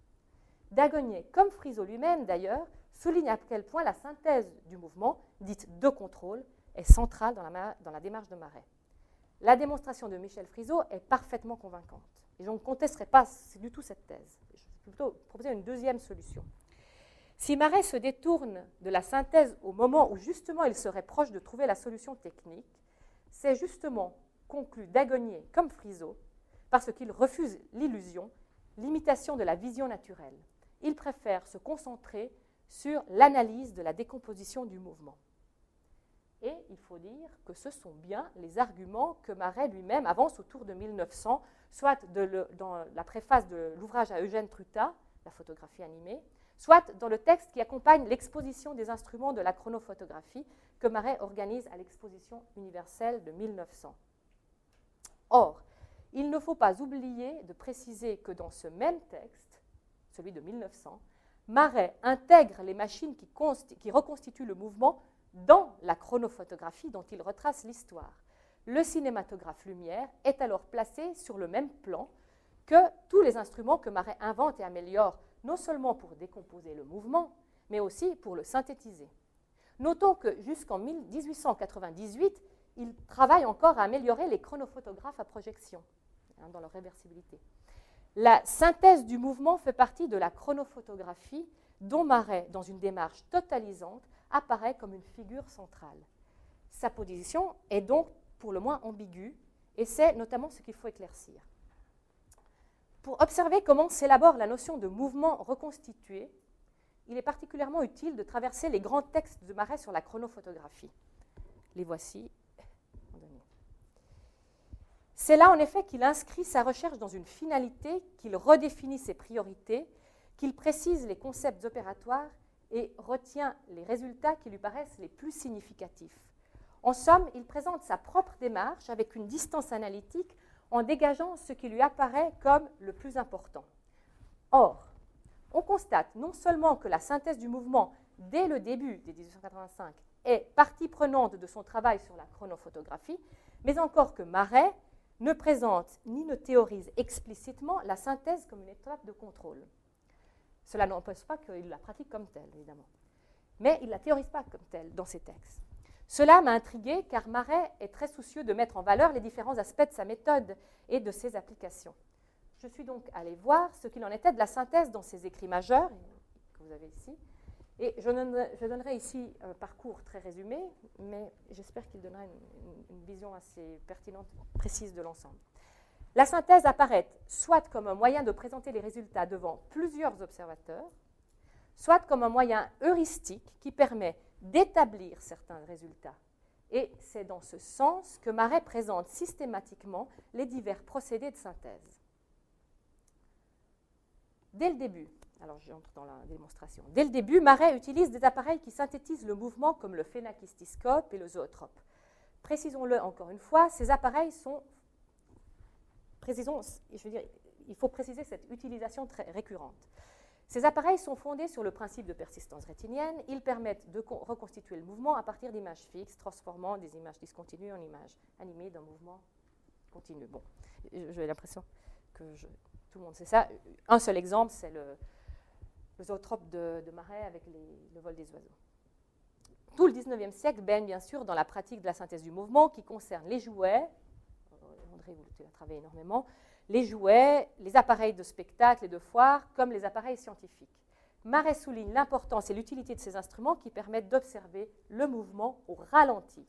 Dagonier, comme Friseau lui-même d'ailleurs, souligne à quel point la synthèse du mouvement, dite de contrôle, est centrale dans la, démarche de Marais. La démonstration de Michel Friseau est parfaitement convaincante. Et je ne contesterai pas du tout cette thèse. Je vais plutôt proposer une deuxième solution. Si Marais se détourne de la synthèse au moment où justement il serait proche de trouver la solution technique, c'est justement, conclut Dagonier comme Friseau, parce qu'il refuse l'illusion, l'imitation de la vision naturelle. Il préfère se concentrer sur l'analyse de la décomposition du mouvement. Et il faut dire que ce sont bien les arguments que Marais lui-même avance autour de 1900, soit dans la préface de l'ouvrage à Eugène Truta, la photographie animée, soit dans le texte qui accompagne l'exposition des instruments de la chronophotographie que Marais organise à l'exposition universelle de 1900. Or, il ne faut pas oublier de préciser que dans ce même texte, celui de 1900, Marais intègre les machines qui, reconstituent le mouvement dans la chronophotographie dont il retrace l'histoire. Le cinématographe lumière est alors placé sur le même plan que tous les instruments que Marais invente et améliore, non seulement pour décomposer le mouvement, mais aussi pour le synthétiser. Notons que jusqu'en 1898, il travaille encore à améliorer les chronophotographes à projection, hein, dans leur réversibilité. La synthèse du mouvement fait partie de la chronophotographie dont Marais, dans une démarche totalisante, apparaît comme une figure centrale. Sa position est donc pour le moins ambiguë, et c'est notamment ce qu'il faut éclaircir. Pour observer comment s'élabore la notion de mouvement reconstitué, il est particulièrement utile de traverser les grands textes de Marais sur la chronophotographie. Les voici c'est là en effet qu'il inscrit sa recherche dans une finalité, qu'il redéfinit ses priorités, qu'il précise les concepts opératoires et retient les résultats qui lui paraissent les plus significatifs. En somme, il présente sa propre démarche avec une distance analytique en dégageant ce qui lui apparaît comme le plus important. Or, on constate non seulement que la synthèse du mouvement, dès le début des 1885, est partie prenante de son travail sur la chronophotographie, mais encore que Marais ne présente ni ne théorise explicitement la synthèse comme une étape de contrôle. Cela n'empêche pas qu'il la pratique comme telle, évidemment. Mais il ne la théorise pas comme telle dans ses textes. Cela m'a intrigué car Marais est très soucieux de mettre en valeur les différents aspects de sa méthode et de ses applications. Je suis donc allé voir ce qu'il en était de la synthèse dans ses écrits majeurs, que vous avez ici, et je donnerai, ici un parcours très résumé, mais j'espère qu'il donnera une, vision assez pertinente, précise de l'ensemble. La synthèse apparaît soit comme un moyen de présenter les résultats devant plusieurs observateurs, soit comme un moyen heuristique qui permet d'établir certains résultats. Et c'est dans ce sens que Marais présente systématiquement les divers procédés de synthèse. Dès le début, alors j'entre dans la démonstration. Dès le début, Marais utilise des appareils qui synthétisent le mouvement comme le phénakistiscope et le zootrope. Précisons-le encore une fois, ces appareils sont, précisons, je veux dire, il faut préciser cette utilisation très récurrente. Ces appareils sont fondés sur le principe de persistance rétinienne. Ils permettent de reconstituer le mouvement à partir d'images fixes, transformant des images discontinues en images animées d'un mouvement continu. Bon, j'ai l'impression que tout le monde sait ça. Un seul exemple, c'est le, le zootrope de, Marais avec le vol des oiseaux. Tout le 19e siècle baigne bien sûr dans la pratique de la synthèse du mouvement qui concerne les jouets, euh, André, vous l'avez travaillé énormément, les jouets, les appareils de spectacle et de foire, comme les appareils scientifiques. Marais souligne l'importance et l'utilité de ces instruments qui permettent d'observer le mouvement au ralenti.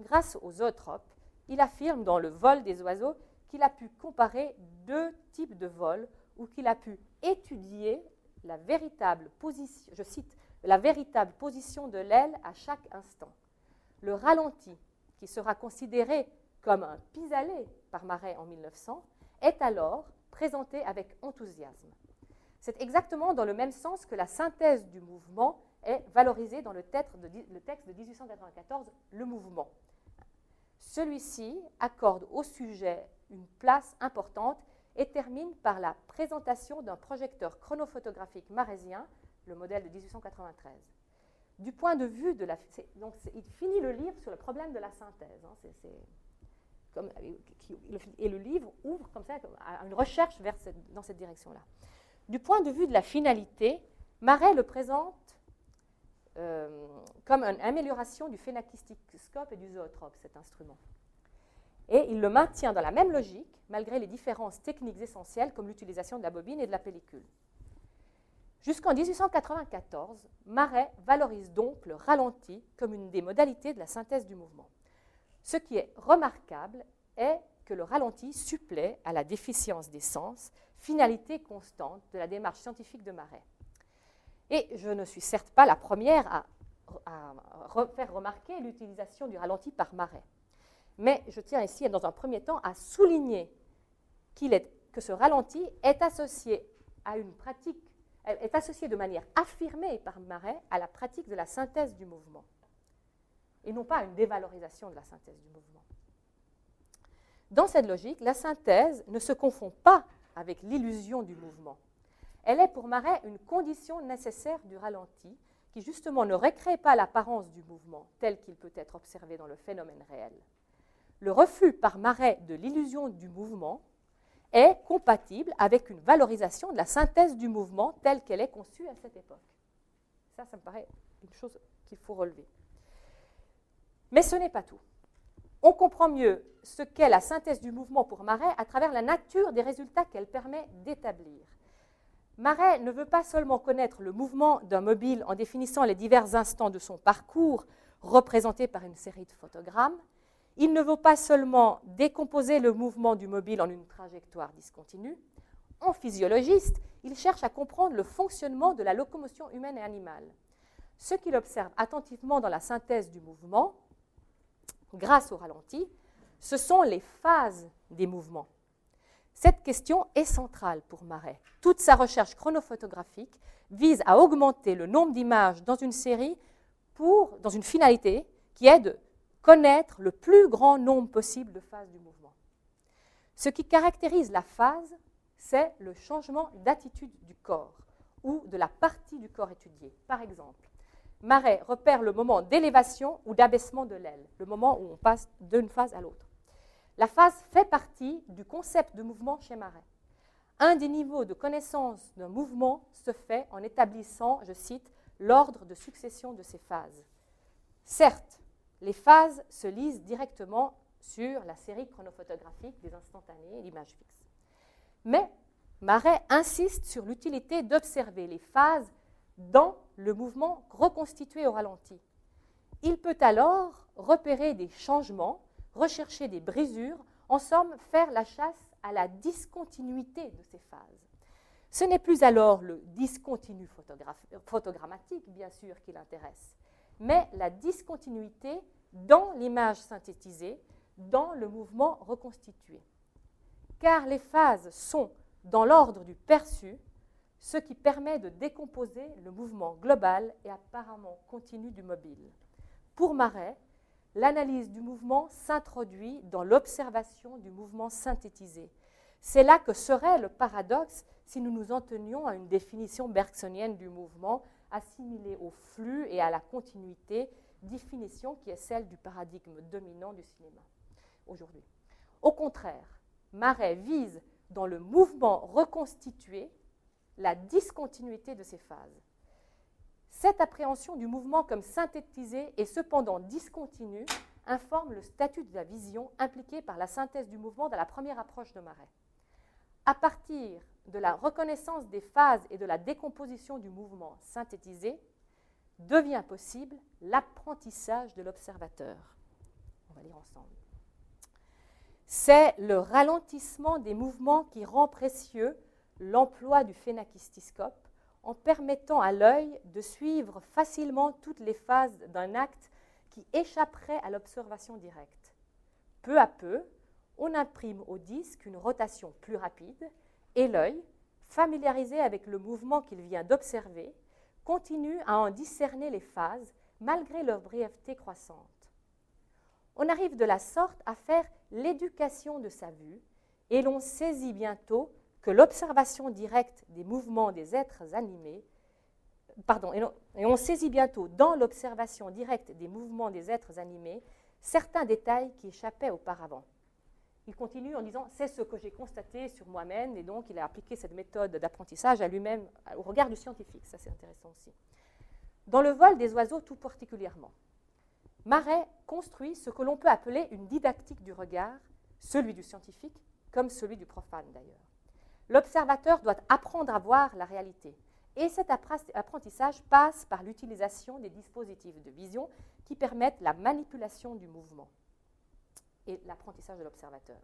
Grâce aux zootropes, il affirme dans Le vol des oiseaux qu'il a pu comparer deux types de vols ou qu'il a pu étudier la véritable position, je cite, la véritable position de l'aile à chaque instant. Le ralenti, qui sera considéré comme un pis-aller par Marais en 1900, est alors présenté avec enthousiasme. C'est exactement dans le même sens que la synthèse du mouvement est valorisée dans le texte de, le texte de 1894, Le mouvement. Celui-ci accorde au sujet une place importante et termine par la présentation d'un projecteur chronophotographique marésien, le modèle de 1893. Du point de vue de la... Donc il finit le livre sur le problème de la synthèse. Hein, comme, et le livre ouvre comme ça à une recherche vers dans cette direction-là. Du point de vue de la finalité, Marais le présente euh, comme une amélioration du phénakistiscope et du zootrope, cet instrument. Et il le maintient dans la même logique, malgré les différences techniques essentielles comme l'utilisation de la bobine et de la pellicule. Jusqu'en 1894, Marais valorise donc le ralenti comme une des modalités de la synthèse du mouvement. Ce qui est remarquable est que le ralenti supplée à la déficience des sens, finalité constante de la démarche scientifique de Marais. Et je ne suis certes pas la première à, à faire remarquer l'utilisation du ralenti par Marais. Mais je tiens ici, dans un premier temps, à souligner que ce ralenti est associé à une pratique, est associé de manière affirmée par Marais à la pratique de la synthèse du mouvement, et non pas à une dévalorisation de la synthèse du mouvement. Dans cette logique, la synthèse ne se confond pas avec l'illusion du mouvement. Elle est pour Marais une condition nécessaire du ralenti qui justement ne recrée pas l'apparence du mouvement tel qu'il peut être observé dans le phénomène réel le refus par Marais de l'illusion du mouvement est compatible avec une valorisation de la synthèse du mouvement telle qu'elle est conçue à cette époque. Ça, ça me paraît une chose qu'il faut relever. Mais ce n'est pas tout. On comprend mieux ce qu'est la synthèse du mouvement pour Marais à travers la nature des résultats qu'elle permet d'établir. Marais ne veut pas seulement connaître le mouvement d'un mobile en définissant les divers instants de son parcours représentés par une série de photogrammes, il ne veut pas seulement décomposer le mouvement du mobile en une trajectoire discontinue. En physiologiste, il cherche à comprendre le fonctionnement de la locomotion humaine et animale. Ce qu'il observe attentivement dans la synthèse du mouvement, grâce au ralenti, ce sont les phases des mouvements. Cette question est centrale pour Marais. Toute sa recherche chronophotographique vise à augmenter le nombre d'images dans une série pour, dans une finalité qui est de connaître le plus grand nombre possible de phases du mouvement. Ce qui caractérise la phase, c'est le changement d'attitude du corps ou de la partie du corps étudiée. Par exemple, Marais repère le moment d'élévation ou d'abaissement de l'aile, le moment où on passe d'une phase à l'autre. La phase fait partie du concept de mouvement chez Marais. Un des niveaux de connaissance d'un mouvement se fait en établissant, je cite, l'ordre de succession de ces phases. Certes, les phases se lisent directement sur la série chronophotographique des instantanés et l'image fixe. Mais Marais insiste sur l'utilité d'observer les phases dans le mouvement reconstitué au ralenti. Il peut alors repérer des changements, rechercher des brisures, en somme faire la chasse à la discontinuité de ces phases. Ce n'est plus alors le discontinu photogrammatique, bien sûr, qui l'intéresse, mais la discontinuité dans l'image synthétisée, dans le mouvement reconstitué. Car les phases sont dans l'ordre du perçu, ce qui permet de décomposer le mouvement global et apparemment continu du mobile. Pour Marais, l'analyse du mouvement s'introduit dans l'observation du mouvement synthétisé. C'est là que serait le paradoxe si nous nous en tenions à une définition bergsonienne du mouvement assimilée au flux et à la continuité, définition qui est celle du paradigme dominant du cinéma aujourd'hui. Au contraire, Marais vise dans le mouvement reconstitué la discontinuité de ces phases. Cette appréhension du mouvement comme synthétisé et cependant discontinu informe le statut de la vision impliquée par la synthèse du mouvement dans la première approche de Marais. À partir de la reconnaissance des phases et de la décomposition du mouvement synthétisé, devient possible l'apprentissage de l'observateur. On va lire ensemble. C'est le ralentissement des mouvements qui rend précieux l'emploi du phénakistiscope en permettant à l'œil de suivre facilement toutes les phases d'un acte qui échapperait à l'observation directe. Peu à peu, on imprime au disque une rotation plus rapide et l'œil, familiarisé avec le mouvement qu'il vient d'observer, continue à en discerner les phases malgré leur brièveté croissante. On arrive de la sorte à faire l'éducation de sa vue et l'on saisit bientôt que l'observation directe des mouvements des êtres animés, pardon, et on, saisit bientôt dans l'observation directe des mouvements des êtres animés certains détails qui échappaient auparavant. Il continue en disant c'est ce que j'ai constaté sur moi-même et donc il a appliqué cette méthode d'apprentissage à lui-même au regard du scientifique. Ça c'est intéressant aussi. Dans le vol des oiseaux tout particulièrement, Marais construit ce que l'on peut appeler une didactique du regard, celui du scientifique comme celui du profane d'ailleurs. L'observateur doit apprendre à voir la réalité. Et cet apprentissage passe par l'utilisation des dispositifs de vision qui permettent la manipulation du mouvement et l'apprentissage de l'observateur.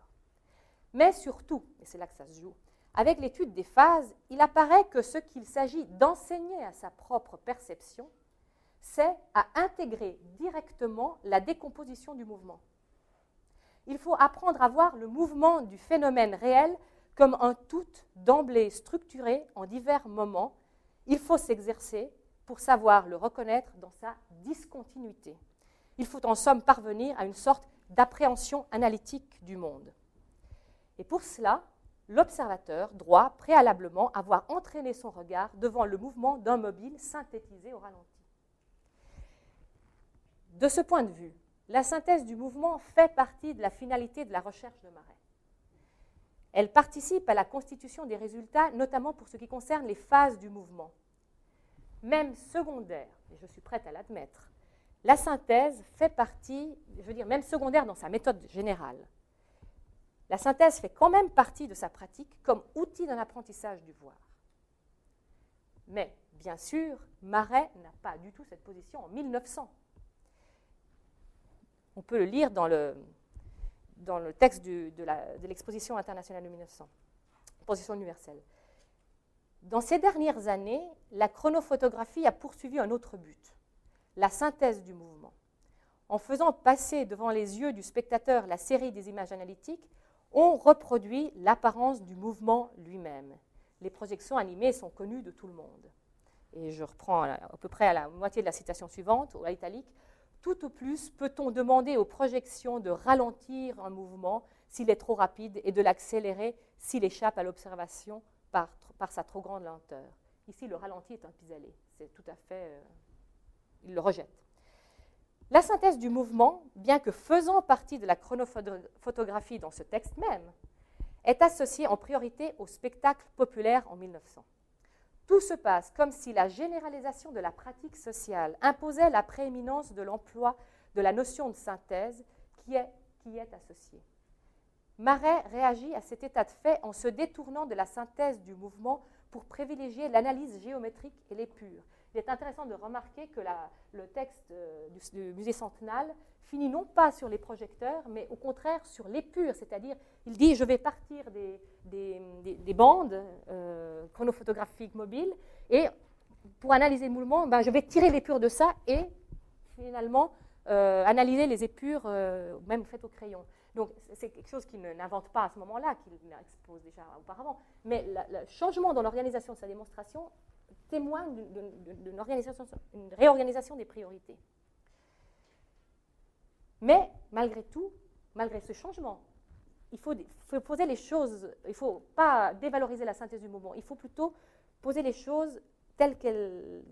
Mais surtout, et c'est là que ça se joue, avec l'étude des phases, il apparaît que ce qu'il s'agit d'enseigner à sa propre perception, c'est à intégrer directement la décomposition du mouvement. Il faut apprendre à voir le mouvement du phénomène réel comme un tout d'emblée structuré en divers moments. Il faut s'exercer pour savoir le reconnaître dans sa discontinuité. Il faut en somme parvenir à une sorte d'appréhension analytique du monde. Et pour cela, l'observateur doit préalablement avoir entraîné son regard devant le mouvement d'un mobile synthétisé au ralenti. De ce point de vue, la synthèse du mouvement fait partie de la finalité de la recherche de Marais. Elle participe à la constitution des résultats, notamment pour ce qui concerne les phases du mouvement. Même secondaire, et je suis prête à l'admettre, la synthèse fait partie, je veux dire, même secondaire dans sa méthode générale. La synthèse fait quand même partie de sa pratique comme outil d'un apprentissage du voir. Mais, bien sûr, Marais n'a pas du tout cette position en 1900. On peut le lire dans le, texte de l'exposition internationale de 1900, Position universelle. Dans ces dernières années, la chronophotographie a poursuivi un autre but la synthèse du mouvement. En faisant passer devant les yeux du spectateur la série des images analytiques, on reproduit l'apparence du mouvement lui-même. Les projections animées sont connues de tout le monde. Et je reprends à, peu près à la moitié de la citation suivante, à italique. Tout au plus peut-on demander aux projections de ralentir un mouvement, s'il est trop rapide et de l'accélérer s'il échappe à l'observation par, sa trop grande lenteur? Ici, le ralenti est un pis-aller. C'est tout à fait. Euh, il le rejette. La synthèse du mouvement, bien que faisant partie de la chronophotographie dans ce texte même, est associée en priorité au spectacle populaire en 1900. Tout se passe comme si la généralisation de la pratique sociale imposait la prééminence de l'emploi de la notion de synthèse qui est, qui associée. Marais réagit à cet état de fait en se détournant de la synthèse du mouvement pour privilégier l'analyse géométrique et les pures. Il est intéressant de remarquer que le texte euh, du, musée Centenal finit non pas sur les projecteurs, mais au contraire sur les pures, c'est-à-dire il dit je vais partir des, bandes euh, chronophotographiques mobiles et pour analyser le mouvement, ben, je vais tirer les pures de ça et finalement euh, analyser les épures, même faites au crayon. Donc c'est quelque chose qu'il n'invente pas à ce moment-là, qu'il expose déjà auparavant. Mais le changement dans l'organisation de sa démonstration témoigne d'une réorganisation des priorités. Mais malgré tout, malgré ce changement, il faut, poser les choses, il ne faut pas dévaloriser la synthèse du mouvement, il faut plutôt poser les choses telles qu'elles,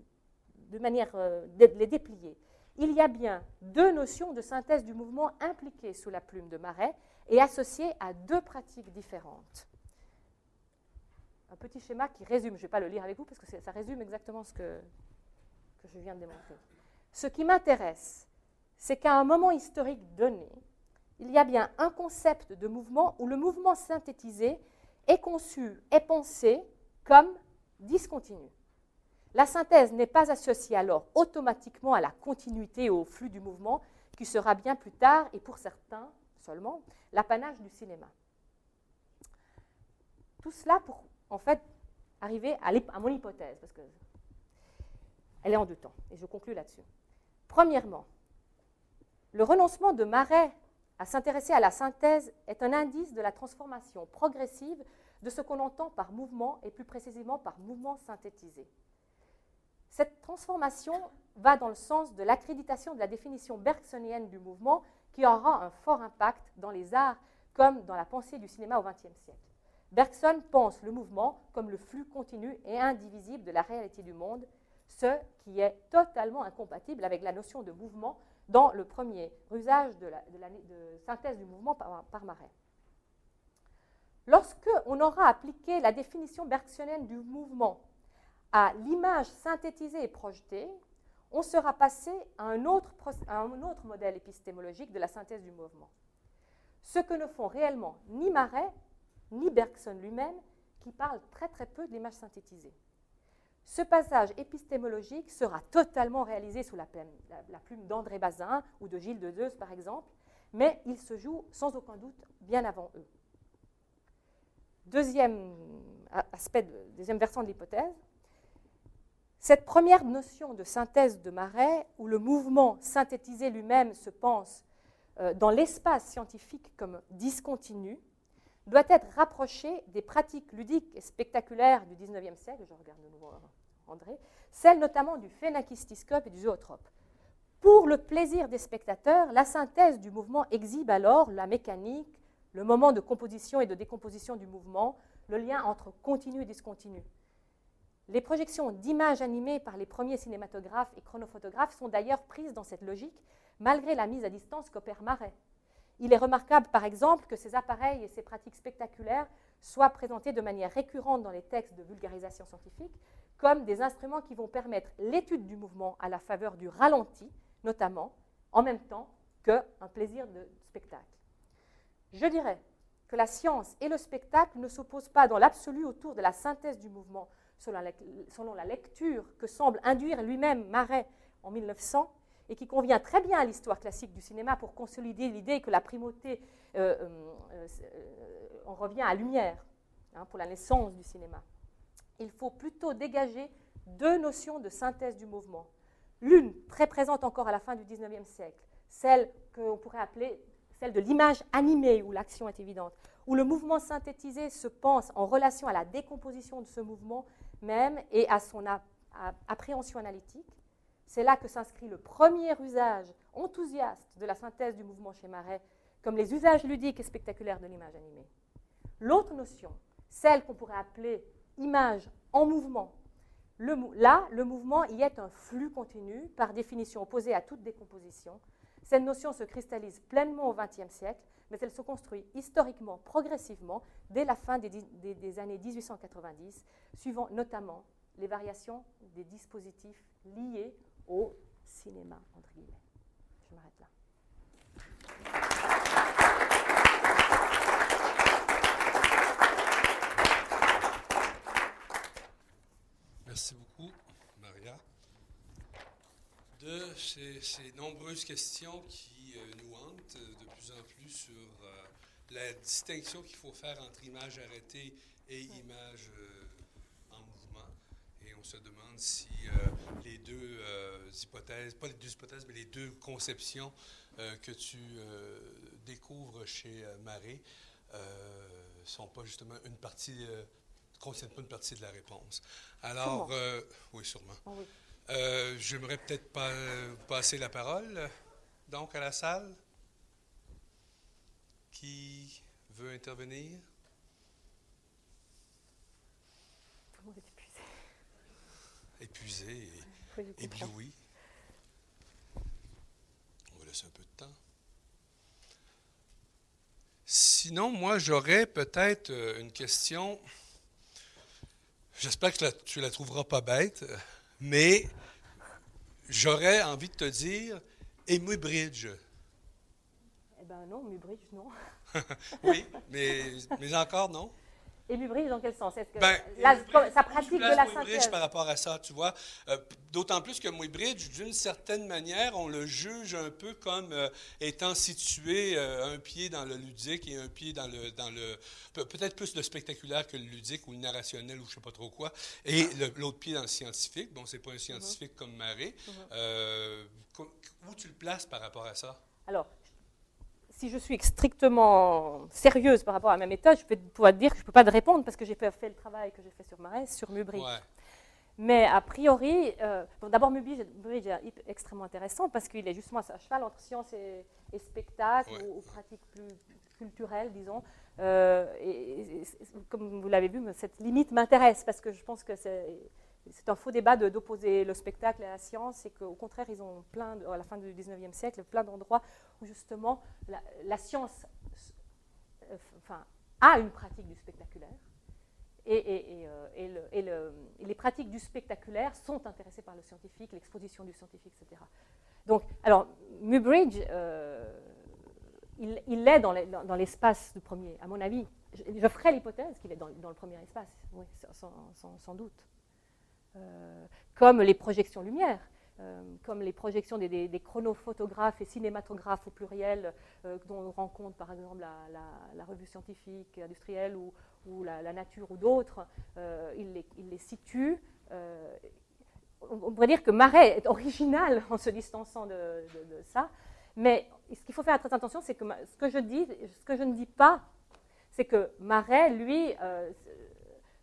de manière, euh, les déplier. Il y a bien deux notions de synthèse du mouvement impliquées sous la plume de Marais et associées à deux pratiques différentes un petit schéma qui résume, je ne vais pas le lire avec vous parce que ça résume exactement ce que, je viens de démontrer. Ce qui m'intéresse, c'est qu'à un moment historique donné, il y a bien un concept de mouvement où le mouvement synthétisé est conçu, est pensé comme discontinu. La synthèse n'est pas associée alors automatiquement à la continuité au flux du mouvement, qui sera bien plus tard, et pour certains seulement, l'apanage du cinéma. Tout cela pour en fait, arriver à, mon hypothèse, parce qu'elle est en deux temps, et je conclus là-dessus. Premièrement, le renoncement de Marais à s'intéresser à la synthèse est un indice de la transformation progressive de ce qu'on entend par mouvement, et plus précisément par mouvement synthétisé. Cette transformation va dans le sens de l'accréditation de la définition bergsonienne du mouvement qui aura un fort impact dans les arts comme dans la pensée du cinéma au XXe siècle. Bergson pense le mouvement comme le flux continu et indivisible de la réalité du monde, ce qui est totalement incompatible avec la notion de mouvement dans le premier usage de, la, synthèse du mouvement par, par Marais. Lorsque on aura appliqué la définition bergsonienne du mouvement à l'image synthétisée et projetée, on sera passé à un, autre, à un autre modèle épistémologique de la synthèse du mouvement. Ce que ne font réellement ni Marais ni Bergson lui-même, qui parle très peu de l'image synthétisée. Ce passage épistémologique sera totalement réalisé sous la plume, d'André Bazin ou de Gilles Deleuze, par exemple, mais il se joue sans aucun doute bien avant eux. Deuxième aspect, deuxième versant de l'hypothèse, cette première notion de synthèse de Marais, où le mouvement synthétisé lui-même se pense euh, dans l'espace scientifique comme discontinu, doit être rapproché des pratiques ludiques et spectaculaires du XIXe siècle, je regarde de nouveau André, celles notamment du phénakistiscope et du zootrope. Pour le plaisir des spectateurs, la synthèse du mouvement exhibe alors la mécanique, le moment de composition et de décomposition du mouvement, le lien entre continu et discontinu. Les projections d'images animées par les premiers cinématographes et chronophotographes sont d'ailleurs prises dans cette logique, malgré la mise à distance qu'opère Marais. Il est remarquable, par exemple, que ces appareils et ces pratiques spectaculaires soient présentés de manière récurrente dans les textes de vulgarisation scientifique comme des instruments qui vont permettre l'étude du mouvement à la faveur du ralenti, notamment, en même temps qu'un plaisir de spectacle. Je dirais que la science et le spectacle ne s'opposent pas dans l'absolu autour de la synthèse du mouvement, selon la lecture que semble induire lui-même Marais en 1900 et qui convient très bien à l'histoire classique du cinéma pour consolider l'idée que la primauté, euh, euh, euh, on revient à Lumière hein, pour la naissance du cinéma. Il faut plutôt dégager deux notions de synthèse du mouvement. L'une, très présente encore à la fin du XIXe siècle, celle qu'on pourrait appeler celle de l'image animée où l'action est évidente, où le mouvement synthétisé se pense en relation à la décomposition de ce mouvement même et à son appréhension analytique, c'est là que s'inscrit le premier usage enthousiaste de la synthèse du mouvement chez Marais, comme les usages ludiques et spectaculaires de l'image animée. L'autre notion, celle qu'on pourrait appeler image en mouvement, là, le mouvement y est un flux continu, par définition opposé à toute décomposition. Cette notion se cristallise pleinement au XXe siècle, mais elle se construit historiquement, progressivement, dès la fin des, des années 1890, suivant notamment les variations des dispositifs liés au cinéma, entre guillemets. Je m'arrête là. Merci beaucoup, Maria, de ces, nombreuses questions qui euh, nous hantent de plus en plus sur euh, la distinction qu'il faut faire entre image arrêtée et image euh, on se demande si les deux hypothèses, pas les deux hypothèses, mais les deux conceptions que tu découvres chez Marie ne sont pas justement une partie contiennent pas une partie de la réponse. Alors, euh, oui, sûrement. Ah euh, j'aimerais peut-être pas, passer la parole, donc, à la salle. Qui veut intervenir? Tout le monde est épuisé. Épuisé et ébloui. On va laisser un peu de temps. Sinon, moi, j'aurais peut-être euh, une question J'espère que tu la trouveras pas bête, mais j'aurais envie de te dire, et Bridge. Eh bien non, Mubridge, non. <laughs> oui, mais, mais encore non? Et Bridge, dans quel sens? Est-ce que ben, sa pratique de la synthèse par rapport à ça, tu vois. Euh, d'autant plus que Bridge, d'une certaine manière, on le juge un peu comme euh, étant situé euh, un pied dans le ludique et un pied dans le, dans le peut-être plus le spectaculaire que le ludique ou le narrationnel ou je sais pas trop quoi, et l'autre pied dans le scientifique. Bon, c'est pas un scientifique mm-hmm. comme Marais. Mm-hmm. où tu le places par rapport à ça? Alors, si je suis strictement sérieuse par rapport à ma méthode, je peux pouvoir dire que je ne peux pas te répondre parce que j'ai fait le travail que j'ai fait sur Marais, sur Mubridge. Mais a priori, euh, d'abord Mubridge est extrêmement intéressant parce qu'il est justement à cheval entre science et, spectacle ou, pratique plus culturelle, disons. Euh, et, comme vous l'avez vu, cette limite m'intéresse parce que je pense que c'est c'est un faux débat d'opposer le spectacle à la science, et qu'au contraire, ils ont plein, à la fin du 19e siècle, plein d'endroits où justement la, science euh, a une pratique du spectaculaire, et, euh, les pratiques du spectaculaire sont intéressées par le scientifique, l'exposition du scientifique, etc. Donc, alors, Mubridge, euh, il, est dans l'espace du premier, à mon avis. Je, ferai l'hypothèse qu'il est dans, le premier espace, sans doute. Comme les projections lumière. Euh, comme les projections des, chronophotographes et cinématographes au pluriel, euh, dont on rencontre par exemple la, revue scientifique industrielle ou, la, nature ou d'autres, il, les, situe. On, pourrait dire que Marais est original <laughs> en se distançant de, ça, mais ce qu'il faut faire très attention, c'est que ce que je dis, ce que je ne dis pas, c'est que Marais, lui,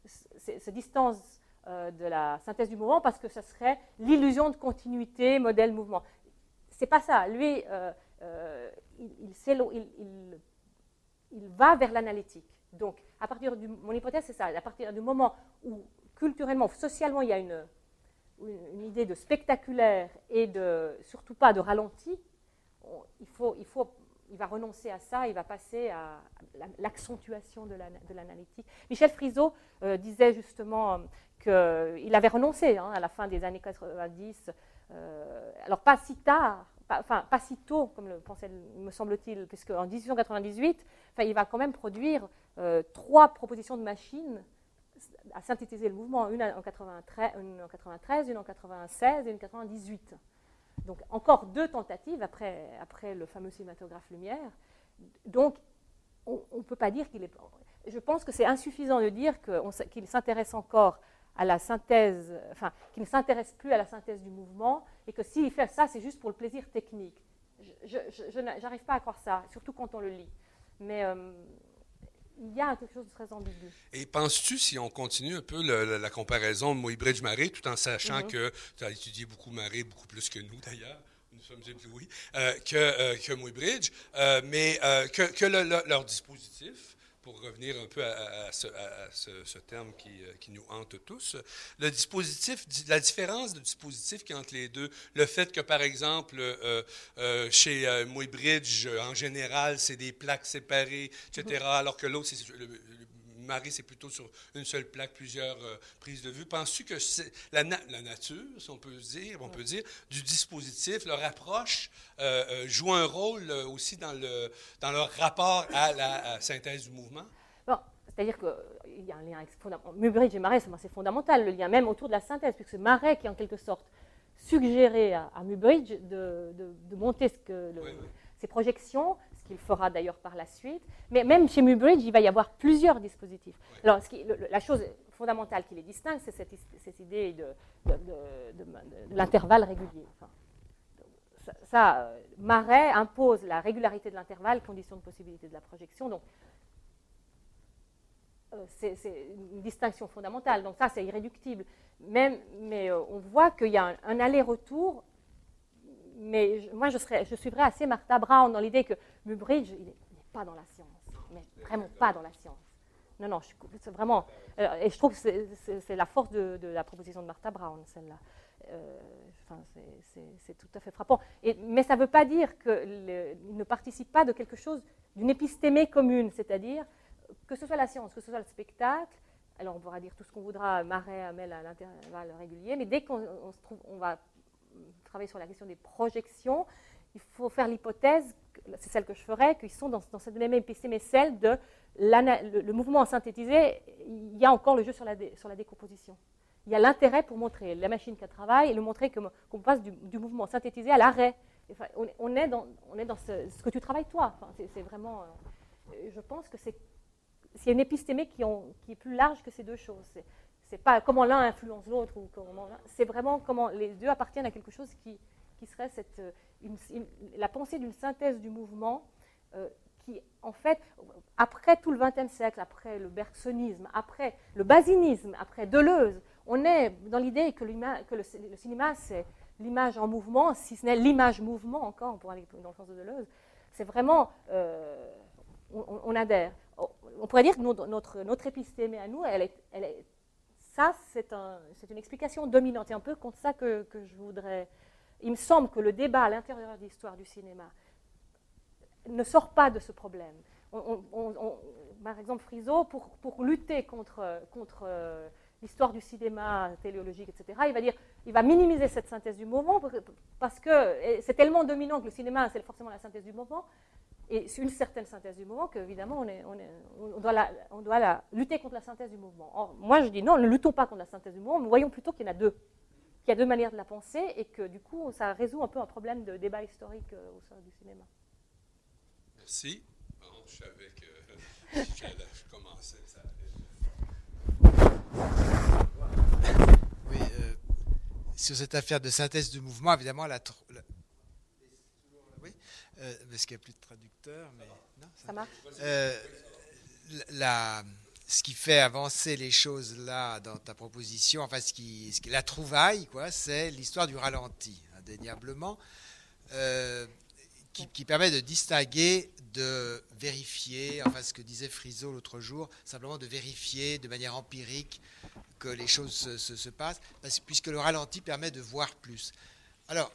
se distance euh, de la synthèse du mouvement parce que ce serait l'illusion de continuité modèle-mouvement. C'est pas ça. Lui, euh, euh, il, il, va vers l'analytique. Donc, à partir du, mon hypothèse, c'est ça. À partir du moment où culturellement, socialement, il y a une, une, idée de spectaculaire et de surtout pas de ralenti, il, faut, il, faut, il va renoncer à ça, il va passer à l'accentuation de l'analytique. Michel Frisot disait justement qu'il avait renoncé hein, à la fin des années 90. Euh, alors pas si tard, pas, enfin pas si tôt, comme le pensait, me semble-t-il, puisque en 1898, enfin, il va quand même produire euh, trois propositions de machines à synthétiser le mouvement, une en 93, une en 93, une en 96 et une en 98. Donc encore deux tentatives après, après le fameux cinématographe Lumière. Donc on ne peut pas dire qu'il est... Je pense que c'est insuffisant de dire qu'il s'intéresse encore à la synthèse, enfin, qui ne s'intéresse plus à la synthèse du mouvement, et que s'il fait ça, c'est juste pour le plaisir technique. Je n'arrive pas à croire ça, surtout quand on le lit. Mais euh, il y a quelque chose de très ambigu. Et penses-tu, si on continue un peu la comparaison Moïbridge-Marais, tout en sachant mm-hmm. que tu as étudié beaucoup Marais, beaucoup plus que nous d'ailleurs, une sommes éblouis, que, que Muybridge, mais que, leur dispositif, pour revenir un peu à, ce, terme qui, qui, nous hante tous, le dispositif, la différence de dispositif qui entre les deux, le fait que, par exemple, chez Muybridge, en général, c'est des plaques séparées, etc., mm-hmm. alors que l'autre, c'est Marie, c'est plutôt sur une seule plaque, plusieurs euh, prises de vue. Penses-tu que la, la, nature, si on peut dire, on peut dire, du dispositif, leur approche euh, euh, joue un rôle aussi dans, le, dans leur rapport à la synthèse du mouvement? Bon, c'est-à-dire qu'il y a un lien fondamental. Mubridge et Marais, c'est fondamental, le lien même autour de la synthèse, puisque Marais, qui en quelque sorte suggéré à, à Mubridge de, de, monter ce que ses projections, qu'il fera d'ailleurs par la suite. Mais même chez Mubridge, il va y avoir plusieurs dispositifs. Alors, la chose fondamentale qui les distingue, c'est cette, idée de, l'intervalle régulier. ça, euh, Marais impose la régularité de l'intervalle, condition de possibilité de la projection. Donc, euh, c'est une distinction fondamentale. Donc ça, c'est irréductible. Même, mais euh, on voit qu'il y a un aller-retour mais moi, je, je suivrais assez Martha Brown dans l'idée que Mubridge, il n'est pas dans la science, mais vraiment pas dans la science. Non, non, c'est vraiment. Euh, et je trouve que c'est la force de, la proposition de Martha Brown, celle-là. Euh, c'est tout à fait frappant. Mais ça ne veut pas dire qu'il ne participe pas de quelque chose, d'une épistémée commune, c'est-à-dire que ce soit la science, que ce soit le spectacle, alors on pourra dire tout ce qu'on voudra, Marais, Hamel à l'intervalle régulier, mais dès qu'on on va travailler sur la question des projections, il faut faire l'hypothèse, c'est celle que je ferai, qu'ils sont dans, cette même mais celle de le, mouvement synthétisé, il y a encore le jeu sur la, sur la décomposition. Il y a l'intérêt pour montrer la machine qui travaille et le montrer qu'on passe du, mouvement synthétisé à l'arrêt. on, est dans, dans ce, que tu travailles toi. c'est vraiment, euh, je pense que c'est une épistémie qui, qui, est plus large que ces deux choses c'est pas comment l'un influence l'autre ou comment c'est vraiment comment les deux appartiennent à quelque chose qui, qui serait cette, euh, la pensée d'une synthèse du mouvement euh, qui, en fait, après tout le XXe siècle, après le bergsonisme, après le basinisme, après Deleuze, on est dans l'idée que, le, cinéma, c'est l'image en mouvement, si ce n'est l'image mouvement encore, pour aller dans le sens de Deleuze. C'est vraiment, euh, on, adhère. On pourrait dire que notre, notre, épistémée à nous, elle elle est ça, c'est une explication dominante. Et un peu contre ça que, je voudrais. Il me semble que le débat à l'intérieur de l'histoire du cinéma ne sort pas de ce problème. par exemple, Friso, pour, lutter contre, contre euh, l'histoire du cinéma téléologique, etc., il va dire, il va minimiser cette synthèse du moment parce que c'est tellement dominant que le cinéma, c'est forcément la synthèse du moment, et une certaine synthèse du mouvement qu'évidemment on, est, on, doit, la, on doit la, lutter contre la synthèse du mouvement. Or, moi je dis non, ne luttons pas contre la synthèse du mouvement, mais voyons plutôt qu'il y en a deux, qu'il y a deux manières de la penser et que du coup ça résout un peu un problème de débat historique euh, au sein du cinéma. Merci. Bon, je savais que <laughs> j'allais commencer. Ça oui, euh, sur cette affaire de synthèse du mouvement, évidemment, la, euh, parce qu'il n'y a plus de traducteur, mais non, ça, marche. Euh, la, ce qui fait avancer les choses là dans ta proposition, enfin ce qui, ce qui la trouvaille, quoi, c'est l'histoire du ralenti, indéniablement, euh, qui, qui, permet de distinguer, de vérifier, enfin ce que disait Friso l'autre jour, simplement de vérifier de manière empirique que les choses se, se, se passent, parce, puisque le ralenti permet de voir plus. Alors,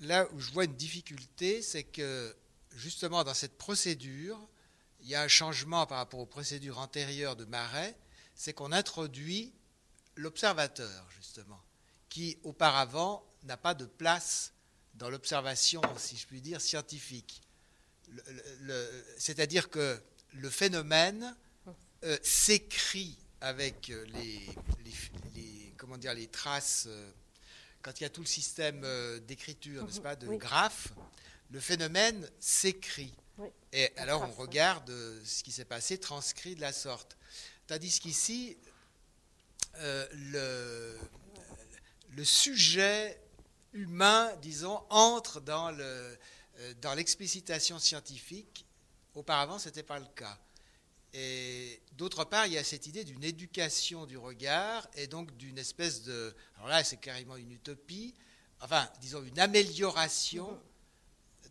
là où je vois une difficulté, c'est que justement dans cette procédure, il y a un changement par rapport aux procédures antérieures de Marais, c'est qu'on introduit l'observateur, justement, qui auparavant n'a pas de place dans l'observation, si je puis dire, scientifique. C'est-à-dire que le phénomène euh, s'écrit avec dire, les traces. Euh, quand il y a tout le système euh, d'écriture, n'est-ce mhm. pas, de graphes, le phénomène s'écrit. Et alors on regarde euh, ce qui s'est passé transcrit de la sorte. Tandis qu'ici, euh, le, le, sujet humain, disons, entre dans l'explicitation dans scientifique. Auparavant, ce n'était pas le cas. Et d'autre part, il y a cette idée d'une éducation du regard et donc d'une espèce de. Alors là, c'est carrément une utopie, enfin, disons, une amélioration.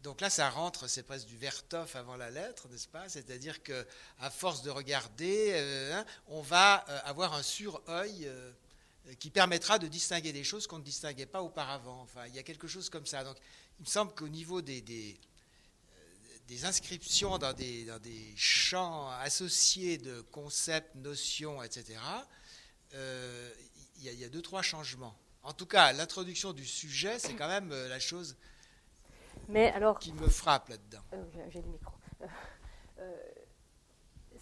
Donc là, ça rentre, c'est presque du Vertov avant la lettre, n'est-ce pas? C'est-à-dire que à force de regarder, hein, on va avoir un sur-œil qui permettra de distinguer des choses qu'on ne distinguait pas auparavant. Enfin, il y a quelque chose comme ça. Donc, il me semble qu'au niveau des, des, inscriptions dans des, dans des, champs associés de concepts, notions, etc., euh, il, y a, deux, trois changements. En tout cas, l'introduction du sujet, c'est quand même euh, la chose Mais alors, qui me frappe là-dedans. Euh, j'ai le micro.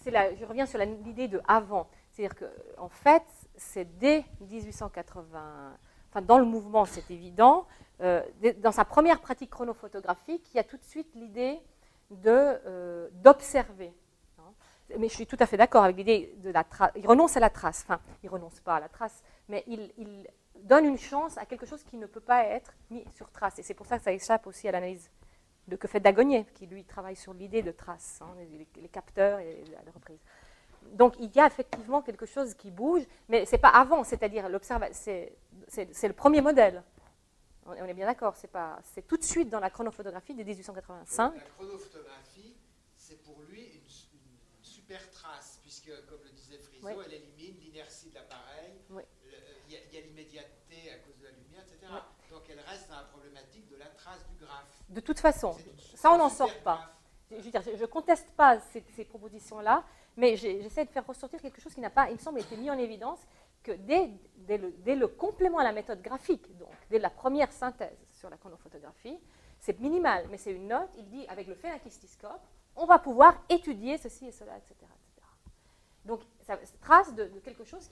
Là, je reviens sur l'idée de avant. C'est-à-dire qu'en en fait, c'est dès 1880, enfin dans le mouvement, c'est évident, euh, dans sa première pratique chronophotographique, il y a tout de suite l'idée euh, d'observer. Hein. Mais je suis tout à fait d'accord avec l'idée de la trace. Il renonce à la trace, enfin, il renonce pas à la trace, mais il, donne une chance à quelque chose qui ne peut pas être mis sur trace. Et c'est pour ça que ça échappe aussi à l'analyse de que fait Dagonier, qui lui travaille sur l'idée de trace, hein, les, capteurs et la reprise donc il y a effectivement quelque chose qui bouge, mais ce n'est pas avant, c'est-à-dire c'est le premier modèle. On est bien d'accord, c'est tout de suite dans la chronophotographie de 1885. La chronophotographie, c'est pour lui une, super trace, puisque, comme le disait Friso, elle élimine l'inertie de l'appareil, il y a, l'immédiateté à cause de la lumière, etc. Donc elle reste dans la problématique de la trace du graphe. De toute façon, ça on n'en sort pas. Je ne conteste pas ces propositions-là, mais j'essaie de faire ressortir quelque chose qui n'a pas, il me semble, été mis en évidence, dès, le, complément à la méthode graphique, donc dès la première synthèse sur la chronophotographie, c'est minimal, mais c'est une note, il dit, avec le phénakistiscope, on va pouvoir étudier ceci et cela, etc. Donc, ça trace de, quelque chose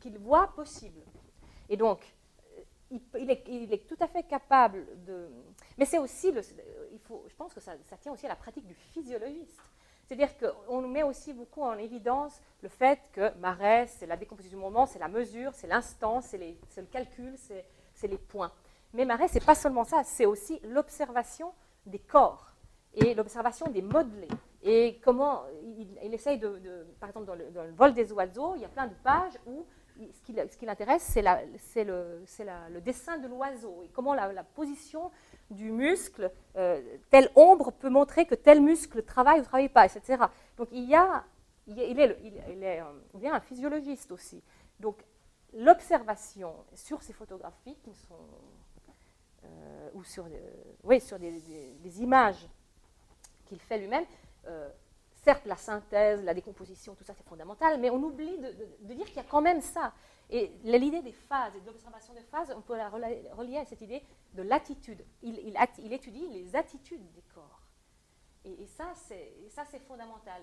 qu'il voit possible. Et donc, euh, il, est, tout à fait capable de... Mais c'est aussi, il faut, je pense que ça tient aussi à la pratique du physiologiste. C'est-à-dire qu'on met aussi beaucoup en évidence le fait que Marais, c'est la décomposition du moment, c'est la mesure, c'est l'instant, c'est le calcul, c'est les points. Mais Marais, ce n'est pas seulement ça, c'est aussi l'observation des corps et l'observation des modelés. Et comment il, essaye de, par exemple, dans le, vol des oiseaux, il y a plein de pages où ce qui, l'intéresse, c'est le, dessin de l'oiseau et comment la, position du muscle, euh, telle ombre peut montrer que tel muscle travaille ou ne travaille pas, etc. Donc il y a, il est euh, un physiologiste aussi. Donc l'observation sur ces photographies qui sont, euh, ou sur, oui, sur des, images qu'il fait lui-même, certes la synthèse, la décomposition, tout ça c'est fondamental, mais on oublie de dire qu'il y a quand même ça. Et l'idée des phases et de l'observation des phases, on peut la relier à cette idée de l'attitude. Il, étudie les attitudes des corps. Et, ça, c'est fondamental.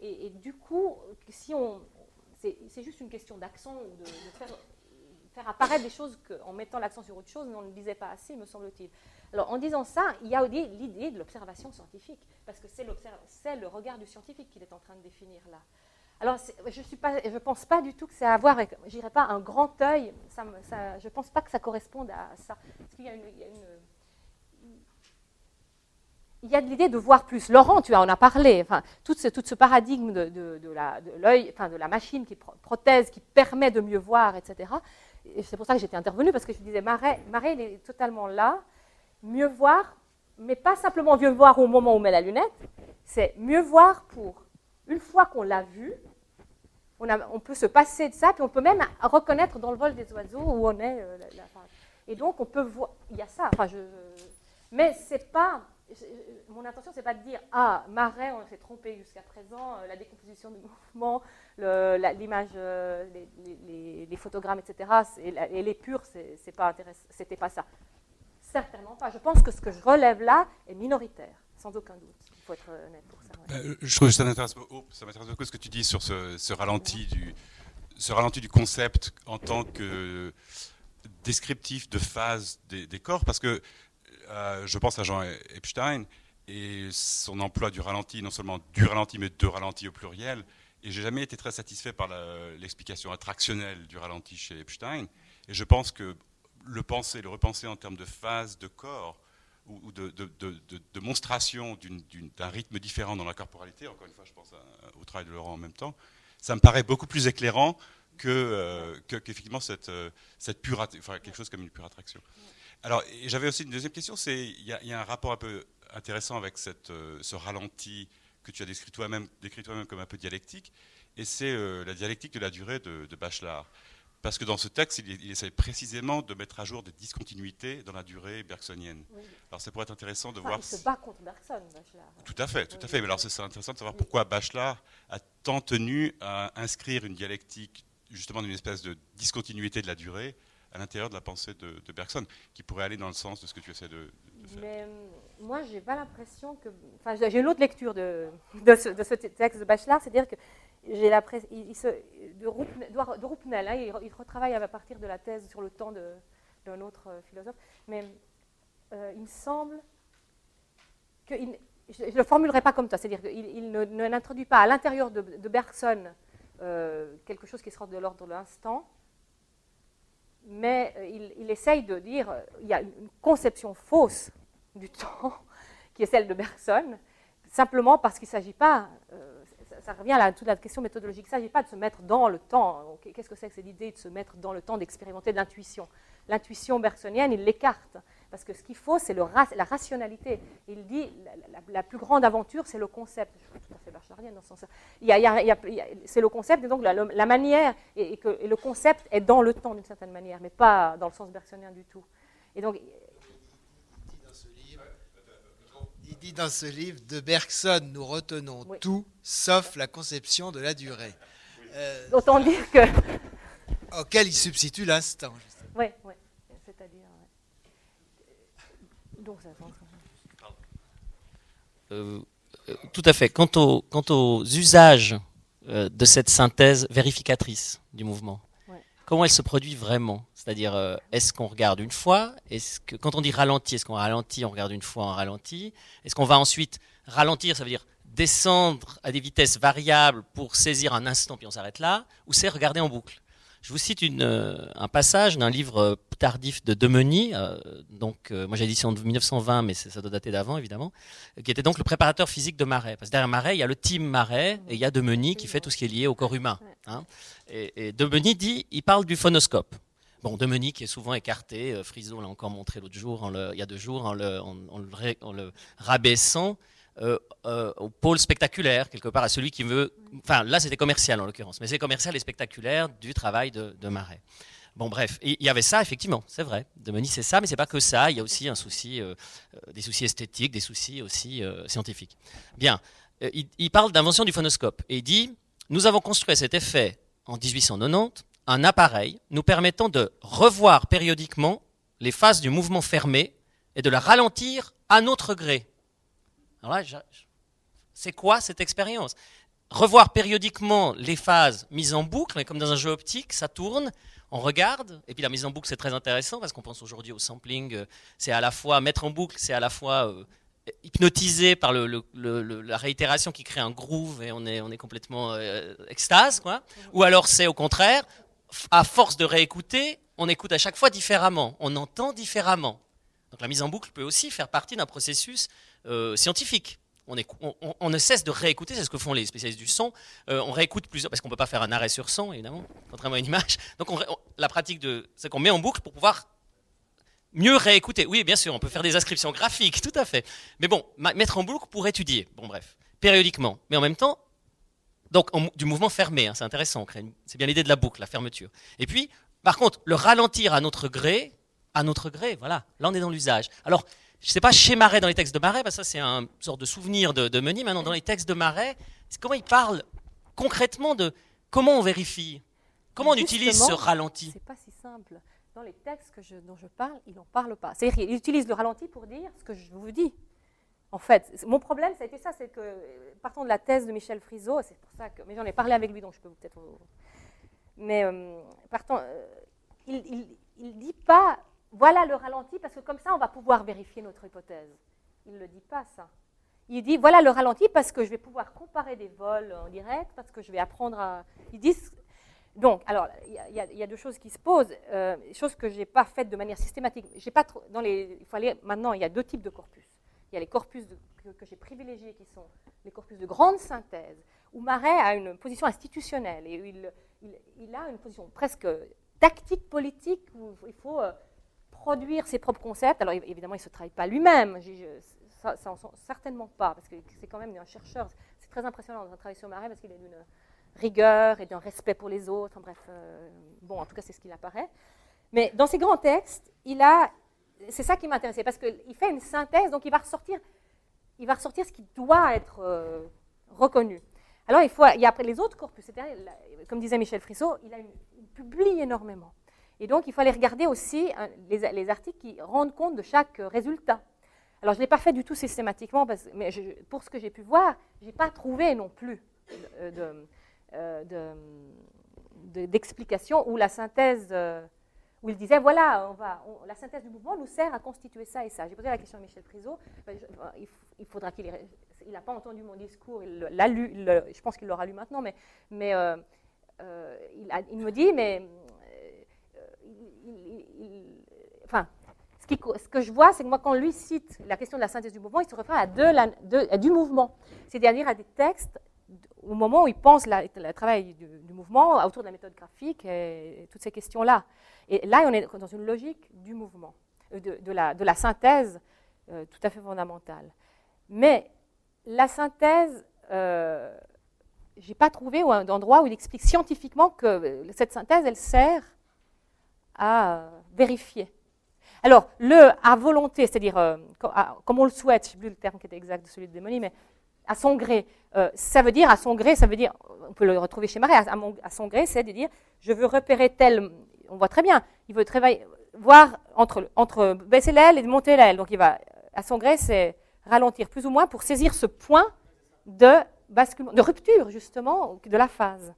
Et, du coup, si on, c'est juste une question d'accent ou de, faire, apparaître des choses en mettant l'accent sur autre chose, mais on ne le disait pas assez, me semble-t-il. Alors, en disant ça, il y a l'idée de l'observation scientifique, parce que c'est le regard du scientifique qu'il est en train de définir là. Alors, je ne pense pas du tout que c'est à voir je pas un grand œil, je ne pense pas que ça corresponde à ça. Il y a de l'idée de voir plus. Laurent, tu en as parlé. Enfin, tout ce, paradigme de l'œil, enfin, de la machine qui prothèse, qui permet de mieux voir, etc. c'est pour ça que j'étais intervenue, parce que je disais, Marais, Marais, il est totalement là. Mieux voir, mais pas simplement mieux voir au moment où on met la lunette, c'est mieux voir pour, une fois qu'on l'a vu, on, peut se passer de ça, puis on peut même reconnaître dans le vol des oiseaux où on est. Euh, et donc, on peut voir. Il y a ça. Enfin, je, mais c'est pas. Mon intention, c'est pas de dire ah Marais, on s'est trompé jusqu'à présent, euh, la décomposition du mouvement, l'image, euh, les, photogrammes, etc. Et, les purs, c'est pas C'était pas ça. Certainement pas. Je pense que ce que je relève là est minoritaire, sans aucun doute. Il faut être honnête pour ça. Euh, je trouve que ça m'intéresse beaucoup, ce que tu dis sur ce, ralenti du, ce ralenti du concept en tant que descriptif de phase des, corps, parce que euh, je pense à Jean Epstein et son emploi du ralenti, non seulement du ralenti, mais de ralenti au pluriel. Et j'ai jamais été très satisfait par l'explication attractionnelle du ralenti chez Epstein. Et je pense que le penser, le repenser en termes de phase de corps, ou, de, de, monstration d'un rythme différent dans la corporalité, encore une fois je pense au travail de Laurent en même temps, ça me paraît beaucoup plus éclairant que, euh, qu'effectivement cette, euh, pure, quelque chose comme une pure attraction. Alors, j'avais aussi une deuxième question, c'est il y, a un rapport un peu intéressant avec euh, ce ralenti que tu as décrit toi-même toi comme un peu dialectique, et c'est euh, la dialectique de la durée de Bachelard. Parce que dans ce texte, il, essaie précisément de mettre à jour des discontinuités dans la durée bergsonienne. Alors ça pourrait être intéressant de voir. Il se bat contre Bergson, Bachelard. Tout à fait, tout à fait. Mais alors c'est intéressant de savoir pourquoi Bachelard a tant tenu à inscrire une dialectique, justement d'une espèce de discontinuité de la durée à l'intérieur de la pensée de, Bergson, qui pourrait aller dans le sens de ce que tu essaies de, faire. Mais euh, moi, j'ai pas l'impression que. Enfin, j'ai une autre lecture de, de, ce, de ce texte de Bachelard, c'est-à-dire que j'ai la il, se, de, Roupnel, hein, il, retravaille à partir de la thèse sur le temps d'un autre euh, philosophe, mais euh, il me semble que je ne le formulerai pas comme ça, c'est-à-dire qu'il n'introduit pas à l'intérieur de, Bergson euh, quelque chose qui sera de l'ordre de l'instant, mais il, il, essaye de dire il y a une conception fausse du <laughs> temps qui est celle de Bergson, simplement parce qu'il ne s'agit pas ça revient à toute la question méthodologique. Il ne s'agit pas de se mettre dans le temps. Qu'est-ce que c'est que cette idée de se mettre dans le temps, d'expérimenter de l'intuition? L'intuition bergsonienne, il l'écarte. Parce que ce qu'il faut, c'est la rationalité. Il dit la, plus grande aventure, c'est le concept. Je suis tout à fait bachelarienne dans ce sens-là. C'est le concept, et donc la, manière, et, que, et le concept est dans le temps d'une certaine manière, mais pas dans le sens bergsonien du tout. Et donc, dit dans ce livre, de Bergson, nous retenons tout, sauf la conception de la durée. Euh, Autant dire que... Auquel il substitue l'instant. Oui, oui. C'est-à-dire... Donc, ça, euh, euh, tout à fait. Quant, quant aux usages euh, de cette synthèse vérificatrice du mouvement, comment elle se produit vraiment? C'est-à-dire, euh, est-ce qu'on regarde une fois? Est-ce que quand on dit ralenti, est-ce qu'on ralentit On regarde une fois en ralenti? Est-ce qu'on va ensuite ralentir Ça veut dire descendre à des vitesses variables pour saisir un instant puis on s'arrête là? Ou c'est regarder en boucle? Je vous cite une, euh, un passage d'un livre euh, tardif de Demeny, euh, donc moi j'ai l'édition de 1920, mais ça doit dater d'avant évidemment, qui était donc le préparateur physique de Marais. Parce que derrière Marais, il y a le team Marais et il y a Demeny qui fait tout ce qui est lié au corps humain. Hein. Et, et Demeny dit, il parle du phonoscope. Bon, Demeny qui est souvent écarté, Friso l'a encore montré l'autre jour, il y a deux jours, en le, en rabaissant euh, euh, au pôle spectaculaire, quelque part, à celui qui veut. Enfin, là, c'était commercial en l'occurrence, mais c'est commercial et spectaculaire du travail de, Marais. Bon, bref, il y avait ça, effectivement, c'est vrai. Demony, c'est ça, mais c'est pas que ça. Il y a aussi euh, des soucis esthétiques, des soucis aussi scientifiques. Bien, il, il, parle d'invention du phonoscope et il dit Nous avons construit cet effet en 1890, un appareil nous permettant de revoir périodiquement les phases du mouvement fermé et de la ralentir à notre gré. C'est quoi cette expérience? Revoir périodiquement les phases mises en boucle, comme dans un jeu optique, ça tourne, on regarde, et puis la mise en boucle c'est très intéressant parce qu'on pense aujourd'hui au sampling, euh, c'est à la fois mettre en boucle, c'est à la fois euh, hypnotisé par la réitération qui crée un groove et on est, complètement euh, extase, quoi. Ou alors c'est au contraire, à force de réécouter, on écoute à chaque fois différemment, on entend différemment. Donc la mise en boucle peut aussi faire partie d'un processus euh, scientifique. On, ne cesse de réécouter, c'est ce que font les spécialistes du son. Euh, on réécoute plusieurs, parce qu'on ne peut pas faire un arrêt sur son, évidemment, contrairement à une image. Donc la pratique, c'est qu'on met en boucle pour pouvoir mieux réécouter. Oui, bien sûr, on peut faire des inscriptions graphiques, tout à fait. Mais bon, mettre en boucle pour étudier. Bon, bref, périodiquement. Mais en même temps, donc du mouvement fermé, hein, c'est intéressant. C'est bien l'idée de la boucle, la fermeture. Et puis, par contre, le ralentir à notre gré, à notre gré, voilà. Là, on est dans l'usage. Alors, je ne sais pas chez Marais, dans les textes de Marais, ça c'est un sorte de souvenir de, de Meunier. Maintenant, dans les textes de Marais, comment il parle concrètement de comment on vérifie? Comment on utilise ce ralenti? C'est pas si simple. Dans les textes dont je parle, il n'en parle pas. C'est-à-dire qu'il utilise le ralenti pour dire ce que je vous dis. En fait, mon problème, ça a été ça, c'est que, partant de la thèse de Michel Friseau, c'est pour ça que, mais j'en ai parlé avec lui, donc je peux peut-être... Mais euh, partant, euh, il ne dit pas voilà le ralenti, parce que comme ça, on va pouvoir vérifier notre hypothèse. Il ne le dit pas, ça. Il dit, voilà le ralenti, parce que je vais pouvoir comparer des vols en direct, parce que je vais apprendre à... Ils disent... Donc, alors, il y, a deux choses qui se posent, euh, choses que je n'ai pas faites de manière systématique. Pas dans les, il faut aller, maintenant, il y a deux types de corpus. Il y a les corpus que, j'ai privilégiés, qui sont les corpus de grande synthèse, où Marais a une position institutionnelle, et il, il, a une position presque tactique politique, où il faut... Euh, produire ses propres concepts. Alors évidemment, il ne se travaille pas lui-même, ça, ça certainement pas, parce que c'est quand même un chercheur. C'est très impressionnant de travailler sur Marais parce qu'il est d'une rigueur et d'un respect pour les autres. bref, euh, bon, en tout cas, c'est ce qu'il apparaît. Mais dans ses grands textes, il a, c'est ça qui m'intéressait, parce qu'il fait une synthèse, donc il va ressortir, il va ressortir ce qui doit être euh, reconnu. Alors, il, faut, il y a après les autres corpus, comme disait Michel Frissot, il, publie énormément. Et donc, il faut aller regarder aussi hein, les, articles qui rendent compte de chaque résultat. Alors, je ne l'ai pas fait du tout systématiquement, mais pour ce que j'ai pu voir, je n'ai pas trouvé non plus d'explication de, euh, où la synthèse, euh, où il disait, voilà, on va, la synthèse du mouvement nous sert à constituer ça et ça. J'ai posé la question à Michel Prisot, ben, il, faudra qu'il il n'a pas entendu mon discours, il l'a lu, je pense qu'il l'aura lu maintenant, mais, mais euh, il, me dit, mais enfin, ce, que je vois, c'est que moi, quand lui cite la question de la synthèse du mouvement, il se réfère à, du mouvement, c'est-à-dire à des textes au moment où il pense le travail du, mouvement autour de la méthode graphique et, toutes ces questions-là. Et là, on est dans une logique du mouvement, euh, de, la, synthèse euh, tout à fait fondamentale. Mais la synthèse, euh, je n'ai pas trouvé d'endroit où il explique scientifiquement que cette synthèse, elle sert à vérifier. Alors, le à volonté, c'est-à-dire euh, comme on le souhaite, je ne sais plus le terme qui était exact de celui de démonie, mais à son gré, euh, ça veut dire à son gré, ça veut dire, on peut le retrouver chez Marais, à, son gré, c'est de dire, je veux repérer tel, on voit très bien, il veut travailler, voir entre, entre baisser l'aile et monter l'aile, donc il va, à son gré, c'est ralentir plus ou moins pour saisir ce point de basculement, de rupture justement de la phase.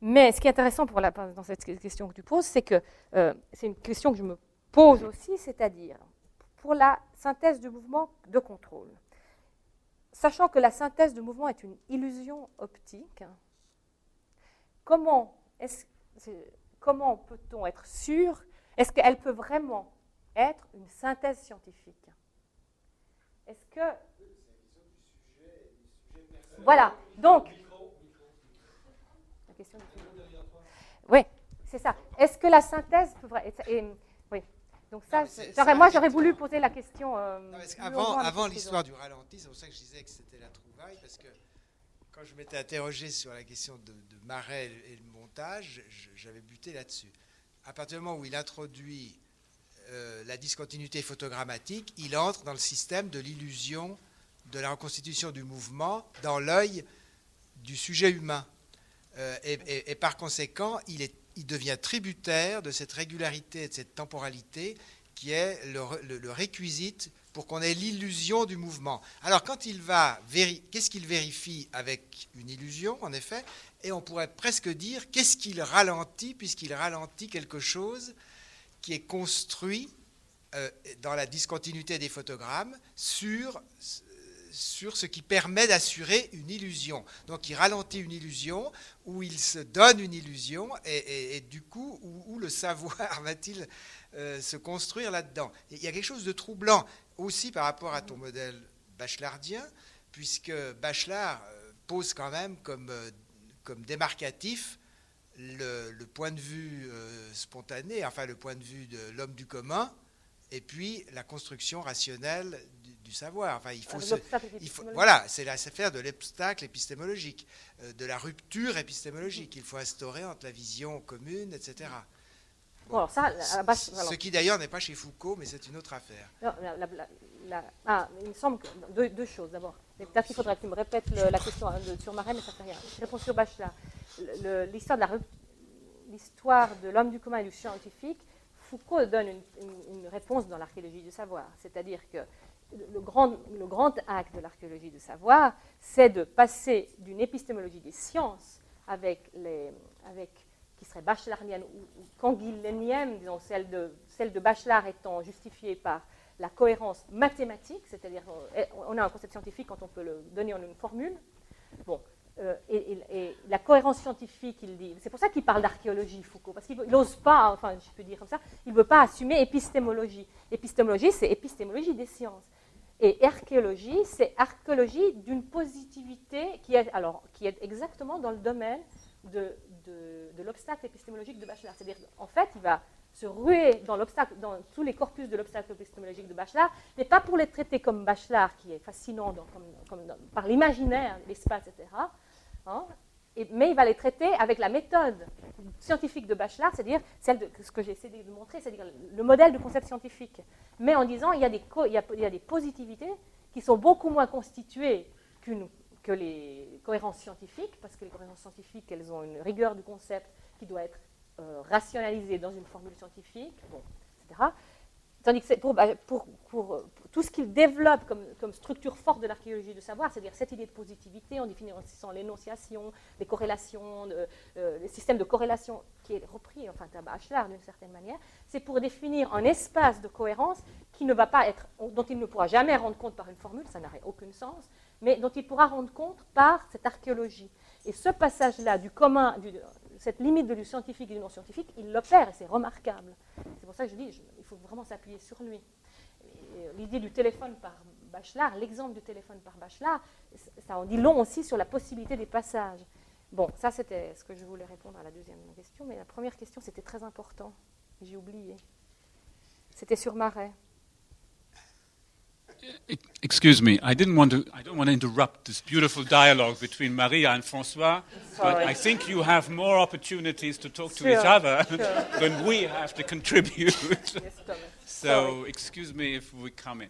Mais ce qui est intéressant pour dans cette question que tu poses, c'est que euh, c'est une question que je me pose aussi, c'est-à-dire pour la synthèse du mouvement de contrôle. Sachant que la synthèse du mouvement est une illusion optique, comment, peut-on être sûr Est-ce qu'elle peut vraiment être une synthèse scientifique? Est-ce que... Voilà, donc oui, c'est ça. Est-ce que la synthèse peut... Et. Donc ça, moi j'aurais voulu poser la question. Euh, avant, avant l'histoire du ralenti, c'est pour ça que je disais que c'était la trouvaille, parce que quand je m'étais interrogé sur la question de, de Marais et le montage, j'avais buté là-dessus. À partir du moment où il introduit euh, la discontinuité photogrammatique, il entre dans le système de l'illusion de la reconstitution du mouvement dans l'œil du sujet humain. Euh, et, par conséquent, il, est, il, devient tributaire de cette régularité et de cette temporalité qui est le, réquisite pour qu'on ait l'illusion du mouvement. Alors, quand il va, qu'est-ce qu'il vérifie avec une illusion, en effet? Et on pourrait presque dire, qu'est-ce qu'il ralentit, puisqu'il ralentit quelque chose qui est construit euh, dans la discontinuité des photogrammes sur sur ce qui permet d'assurer une illusion. Donc il ralentit une illusion, ou il se donne une illusion, et, du coup, où, le savoir <laughs> va-t-il euh, se construire là-dedans? Il y a quelque chose de troublant aussi par rapport à ton modèle bachelardien, puisque Bachelard euh, pose quand même comme, euh, comme démarcatif le, point de vue spontané, enfin le point de vue de l'homme du commun, et puis la construction rationnelle savoir. Enfin, il faut, il faut voilà, c'est l'affaire de l'obstacle épistémologique, euh, de la rupture épistémologique. Il faut instaurer entre la vision commune, etc. ça, Ce qui d'ailleurs n'est pas chez Foucault, mais c'est une autre affaire. ah, il me semble que deux, choses. D'abord, peut-être qu'il faudrait que tu me répètes la question hein, sur Marais, mais ça ne fait rien. Je réponds sur Bachelard. L'histoire de l'histoire de l'homme du commun et du scientifique, Foucault donne une, une réponse dans l'archéologie du savoir. C'est-à-dire que le grand, le acte de l'archéologie du savoir, c'est de passer d'une épistémologie des sciences avec les, avec, qui serait bachelardienne ou, ou disons celle de, celle de Bachelard étant justifiée par la cohérence mathématique, c'est-à-dire on a un concept scientifique quand on peut le donner en une formule. Bon, euh, et, la cohérence scientifique, c'est pour ça qu'il parle d'archéologie, Foucault, parce qu'il n'ose pas, enfin je peux dire comme ça, il ne veut pas assumer épistémologie. Épistémologie, c'est épistémologie des sciences. Et archéologie, c'est archéologie d'une positivité qui est, exactement dans le domaine de, l'obstacle épistémologique de Bachelard. C'est-à-dire, en fait, il va se ruer dans, dans tous les corpus de l'obstacle épistémologique de Bachelard, mais pas pour les traiter comme Bachelard, qui est fascinant par l'imaginaire, l'espace, etc. mais il va les traiter avec la méthode scientifique de Bachelard, c'est-à-dire celle ce que j'ai essayé de montrer, c'est-à-dire le modèle du concept scientifique. Mais en disant il y a des, il y a, des positivités qui sont beaucoup moins constituées que les cohérences scientifiques, parce que les cohérences scientifiques, elles ont une rigueur du concept qui doit être euh, rationalisée dans une formule scientifique, bon, etc. Tandis que bah, pour, tout ce qu'il développe comme, structure forte de l'archéologie de savoir, c'est-à-dire cette idée de positivité en définissant l'énonciation, les corrélations, euh, les systèmes de corrélation qui est repris, enfin, à d'une certaine manière, c'est pour définir un espace de cohérence qui ne va pas être, dont il ne pourra jamais rendre compte par une formule, ça n'aurait aucun sens, mais dont il pourra rendre compte par cette archéologie. Et ce passage-là du commun, du, cette limite de du scientifique et du non scientifique, il l'opère et c'est remarquable. C'est pour ça que je dis, il faut vraiment s'appuyer sur lui. Euh, l'idée du téléphone par Bachelard, l'exemple du téléphone par Bachelard, ça en dit long aussi sur la possibilité des passages. Bon, ça c'était ce que je voulais répondre à la deuxième question, mais la première question c'était très important, j'ai oublié. C'était sur Marais. Excuse me, I didn't want to. I don't want to interrupt this beautiful dialogue between Maria and François. Sorry. But I think you have more opportunities to talk sure, to each other sure. <laughs> than we have to contribute. <laughs> yes, so Sorry. excuse me if we come in.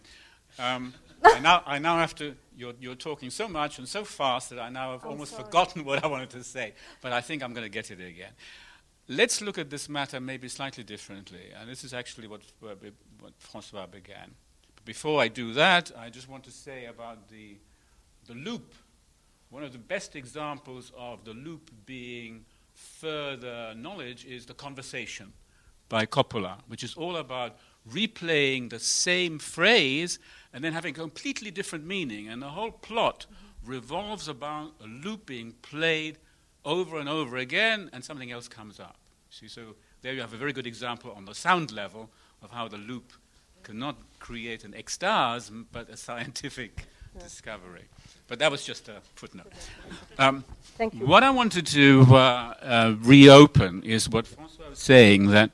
Um, I now, I now have to. You're, you're talking so much and so fast that I now have I'm almost sorry. forgotten what I wanted to say. But I think I'm going to get it again. Let's look at this matter maybe slightly differently, and this is actually what, what François began. Before I do that, I just want to say about the, the loop. One of the best examples of the loop being further knowledge is the conversation by Coppola, which is all about replaying the same phrase and then having completely different meaning. And the whole plot revolves about a loop being played over and over again, and something else comes up. See, so there you have a very good example on the sound level of how the loop cannot create an extase, but a scientific <laughs> yeah. discovery. But that was just a footnote. Um, Thank you. What I wanted to uh, uh, reopen is what Francois was saying that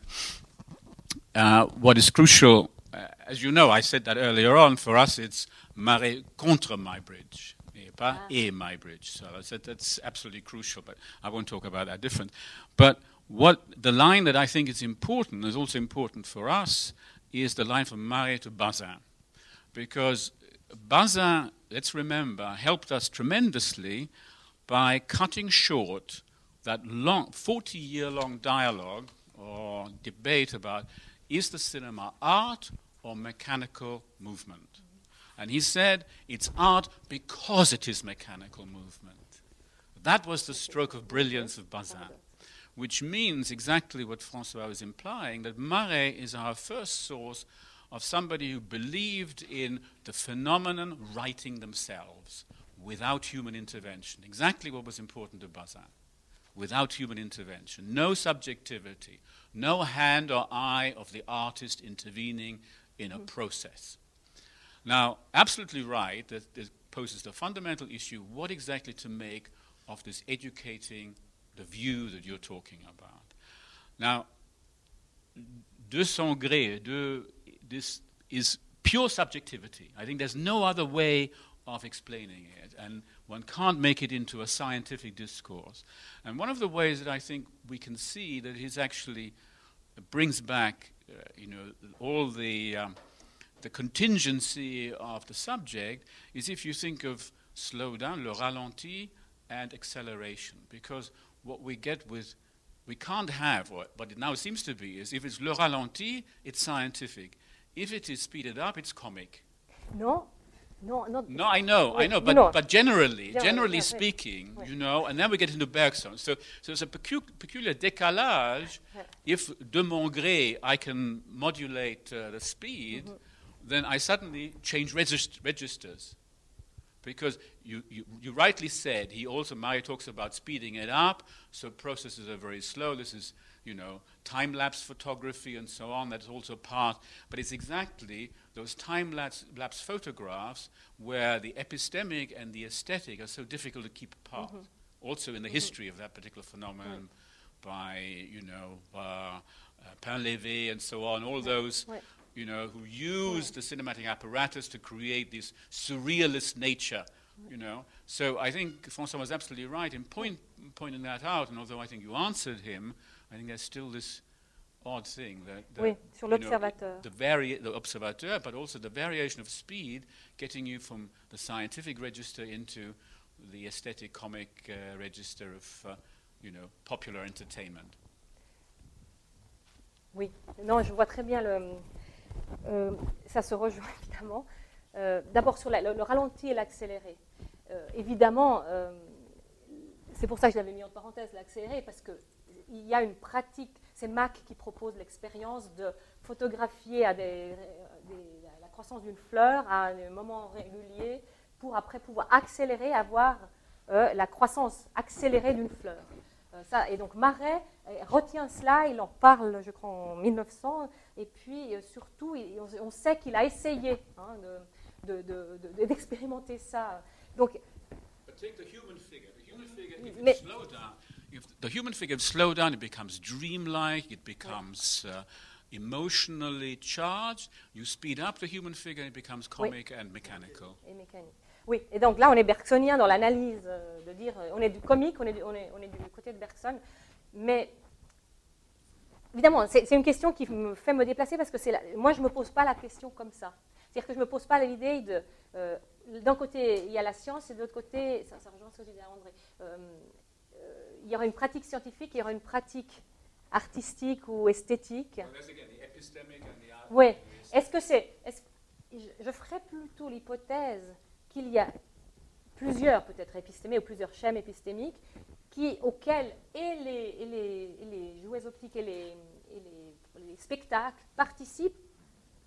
uh, what is crucial, uh, as you know, I said that earlier on, for us it's Marais contre my bridge. Pas ah. et my bridge. So I said that's absolutely crucial, but I won't talk about that different. But what the line that I think is important is also important for us is the line from Marais to Bazin. Because Bazin, let's remember, helped us tremendously by cutting short that long, 40 year long dialogue or debate about is the cinema art or mechanical movement? And he said it's art because it is mechanical movement. That was the stroke of brilliance of Bazin which means exactly what Francois was implying that Marais is our first source of somebody who believed in the phenomenon writing themselves without human intervention. Exactly what was important to Bazin. Without human intervention. No subjectivity. No hand or eye of the artist intervening in a mm-hmm. process. Now, absolutely right that this poses the fundamental issue what exactly to make of this educating the view that you're talking about. Now, de son gré, de, this is pure subjectivity. I think there's no other way of explaining it, and one can't make it into a scientific discourse. And one of the ways that I think we can see that it actually brings back, uh, you know, all the um, the contingency of the subject is if you think of slow down, le ralenti, and acceleration, because what we get with, we can't have, what, what it now seems to be, is if it's le ralenti, it's scientific. If it is speeded up, it's comic. No, no, not. No, I know, I know, but, know. but generally, generally speaking, right. you know, and then we get into Bergson. So, so there's a pecu- peculiar décalage. If de mon gré I can modulate uh, the speed, Mm-hmm. then I suddenly change regist- registers. Because you, you, you rightly said, he also, Maya talks about speeding it up, so processes are very slow. This is, you know, time lapse photography and so on, that's also part. But it's exactly those time lapse, lapse photographs where the epistemic and the aesthetic are so difficult to keep apart. Also in the history of that particular phenomenon, by, you know, uh, uh, and so on, all those, you know, who used the cinematic apparatus to create this surrealist nature, you know. So I think François was absolutely right in point, pointing that out, and although I think you answered him, I think there's still this odd thing that, that oui, sur l'observateur. The, vari- the observateur, but also the variation of speed, getting you from the scientific register into the aesthetic comic uh, register of, uh, you know, popular entertainment. Oui, non, je vois très bien le. Euh, ça se rejoint <laughs> évidemment. Euh, D'abord sur le, le, ralenti et l'accéléré. Euh, évidemment, c'est pour ça que je l'avais mis en parenthèse l'accéléré parce que il y a une pratique c'est Mac qui propose l'expérience de photographier la croissance d'une fleur à un moment régulier pour après pouvoir accélérer, avoir la croissance accélérée d'une fleur. Euh, ça, et donc Marais euh, retient cela, il en parle, je crois, en 1900, et puis surtout, on, sait qu'il a essayé hein, d'expérimenter de, ça. Donc, mais, if the human figure slows down, it becomes dreamlike, it becomes uh, emotionally charged. You speed up the human figure, it becomes comic oui. and mechanical. Et mécanique. Oui, et donc là, on est bergsonien dans l'analyse, euh, de dire, euh, on est du comique, on est du, on est, on est du côté de Bergson, mais évidemment, c'est une question qui me fait me déplacer parce que la, moi, je ne me pose pas la question comme ça. C'est-à-dire que je ne me pose pas l'idée de, euh, d'un côté, il y a la science, et de l'autre côté, ça, ça rejoint ce que disait André, euh, il y aura une pratique scientifique, il y aura une pratique artistique ou esthétique. Oui. Est-ce que c'est. je ferais plutôt l'hypothèse qu'il y a plusieurs, peut-être épistémés ou plusieurs schèmes épistémiques qui, auxquels et les, et jouets optiques et, les, les, spectacles participent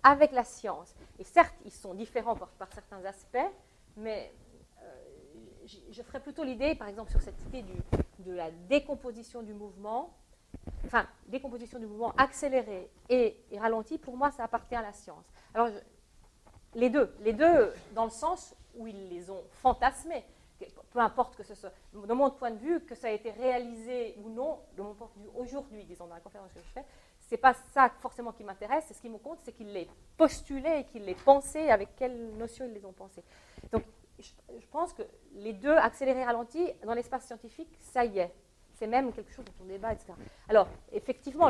avec la science. Et certes, ils sont différents par, certains aspects, mais je ferais plutôt l'idée, par exemple, sur cette idée de la décomposition du mouvement, enfin, décomposition du mouvement accéléré et, ralenti, pour moi, ça appartient à la science. Alors, les deux, les deux dans le sens où ils les ont fantasmés, peu importe que ce soit, de mon point de vue, que ça a été réalisé ou non, de mon point de vue aujourd'hui, disons, dans la conférence que je fais, c'est pas ça forcément qui m'intéresse, ce qui me compte, c'est qu'ils l'aient postulé et qu'ils l'aient pensé, avec quelles notions ils les ont pensés. Donc, je pense que les deux, accélérés ralentis, dans l'espace scientifique, ça y est. C'est même quelque chose dont on débat, etc. Alors, effectivement,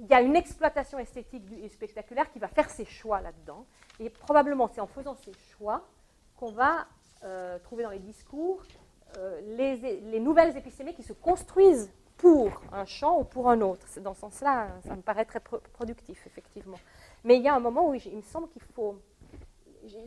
il y a une exploitation esthétique et spectaculaire qui va faire ses choix là-dedans. Et probablement, c'est en faisant ses choix qu'on va euh, trouver dans les discours euh, les, nouvelles épistémées qui se construisent pour un champ ou pour un autre. Dans ce sens-là, ça me paraît très productif, effectivement. Mais il y a un moment où il me semble qu'il faut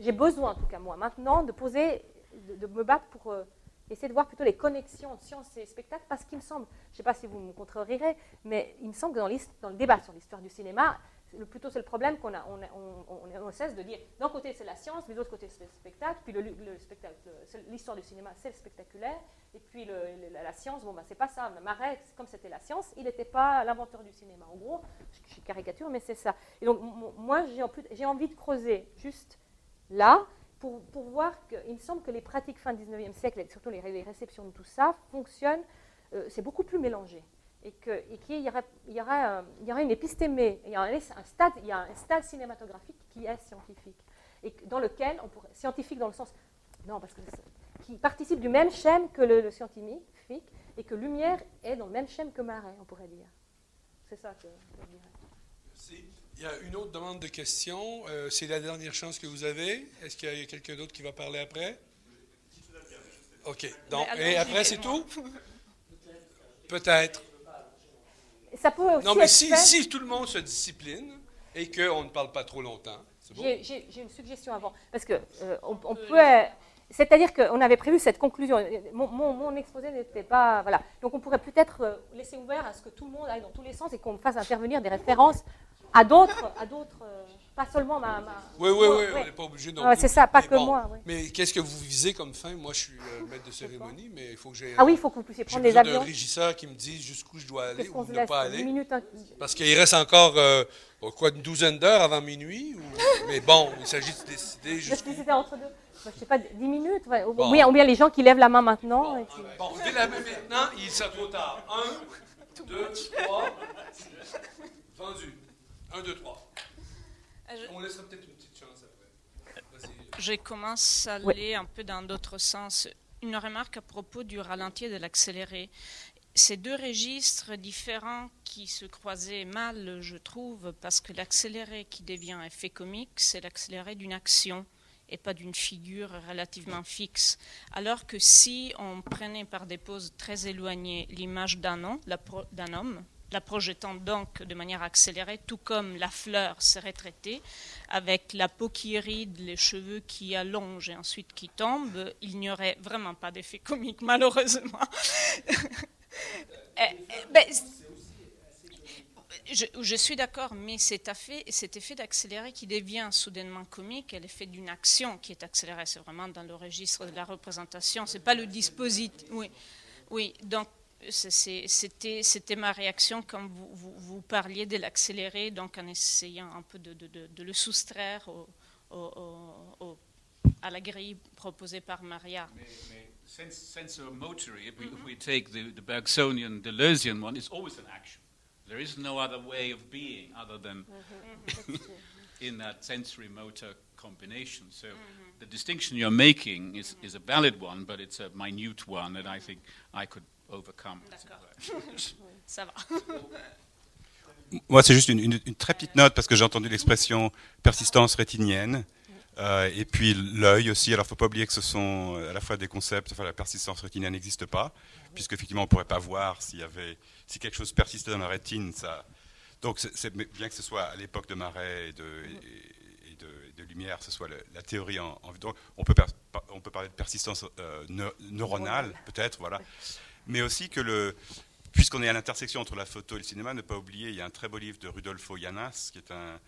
j'ai besoin, en tout cas moi, maintenant, de poser, de, me battre pour euh, essayer de voir plutôt les connexions entre science et spectacle, parce qu'il me semble, je ne sais pas si vous me contrerirez, mais il me semble que dans, dans le débat sur l'histoire du cinéma, le, plutôt c'est le problème qu'on a, on, cesse de dire, d'un côté c'est la science, mais de l'autre côté c'est le spectacle, puis le, spectacle, l'histoire du cinéma c'est le spectaculaire, et puis la, science, bon ben c'est pas ça, Marais, comme c'était la science, il n'était pas l'inventeur du cinéma. En gros, je, je caricature, mais c'est ça. Et donc moi j'ai envie de creuser juste là pour, voir qu'il me semble que les pratiques fin 19e siècle, et surtout les, réceptions de tout ça, fonctionnent, euh, c'est beaucoup plus mélangé. Et qu'il y, aura, aura une épistémée, il y, a un, stade, cinématographique qui est scientifique, et dans lequel, scientifique dans le sens, non, parce que qui participe du même schème que le, scientifique, et que Lumière est dans le même schème que Marais, on pourrait dire. C'est ça que je dirais. Merci. Il y a une autre demande de questions. Euh, c'est la dernière chance que vous avez. Est-ce qu'il y a quelqu'un d'autre qui va parler après? OK. Donc, et après, c'est tout? Peut-être. Ça peut aussi non, mais si, si, tout le monde se discipline et qu'on ne parle pas trop longtemps, c'est bon. J'ai une suggestion avant. Parce que euh, on, peut. C'est-à-dire qu'on avait prévu cette conclusion. Mon, mon, exposé n'était pas. Voilà. Donc on pourrait peut-être euh, laisser ouvert à ce que tout le monde aille dans tous les sens et qu'on fasse intervenir des références à d'autres, à d'autres, euh, pas seulement ma. ma oui, oui, oui, on n'est pas obligé non C'est ça, pas que moi. Mais qu'est-ce que vous visez comme fin? Moi, je suis euh, maître de cérémonie, mais il faut que j'ai. Ah oui, il faut que vous puissiez prendre des avions. un régisseur qui me dise jusqu'où je dois aller ou ne pas aller. Minutes, Parce qu'il reste encore euh, quoi, une douzaine d'heures avant minuit. Ou... mais bon, il s'agit de décider. Jusqu'où... c'était entre deux. je sais pas, 10 minutes ou, bien, les gens qui lèvent la main maintenant. Bon, et la main maintenant, il est trop tard. 1, 2, 3. Vendu. 1, 2, 3. On laissera peut-être une petite chance après. Je commence à aller un peu dans d'autres sens. Une remarque à propos du ralenti et de l'accéléré ces deux registres différents qui se croisaient mal, je trouve, parce que l'accéléré qui devient effet comique, c'est l'accéléré d'une action et pas d'une figure relativement fixe. Alors que si on prenait par des poses très éloignées l'image d'un homme, la projetant donc de manière accélérée, tout comme la fleur serait traitée, avec la peau qui ride, les cheveux qui allongent et ensuite qui tombent, il n'y aurait vraiment pas d'effet comique, <laughs> malheureusement. Eh, eh, ben, je, suis d'accord, mais cet effet, cet effet d'accéléré qui devient soudainement comique l'effet d'une action qui est accélérée. C'est vraiment dans le registre de la représentation. C'est pas le dispositif. Oui, oui. Donc c'était ma réaction quand vous, vous, parliez de l'accéléré, donc en essayant un peu de, de, le soustraire au, à la grille proposée par Maria sense, sensomotory, if we, if we take the, the Bergsonian Deleuzian one, it's always an action. There is no other way of being other than mm-hmm. <laughs> in that sensory motor combination. So mm-hmm. the distinction you're making is, mm-hmm. is a valid one, but it's a minute one that I think I could overcome. <laughs> Ça va. Moi, c'est juste une, une, une, très petite note parce que j'ai entendu l'expression persistance rétinienne. Euh, et puis l'œil aussi. Alors, il ne faut pas oublier que ce sont euh, à la fois des concepts. Enfin, la persistance rétinienne n'existe pas, puisque effectivement, on ne pourrait pas voir s'il y avait, si quelque chose persistait dans la rétine. Ça, donc, c'est bien que ce soit à l'époque de Marais et de, et, de, Lumière, ce soit la théorie en, donc, on peut, on peut parler de persistance euh, neuronale, peut-être, voilà. Mais aussi que puisqu'on est à l'intersection entre la photo et le cinéma, ne pas oublier, il y a un très beau livre de Rudolfo Janas, qui est un,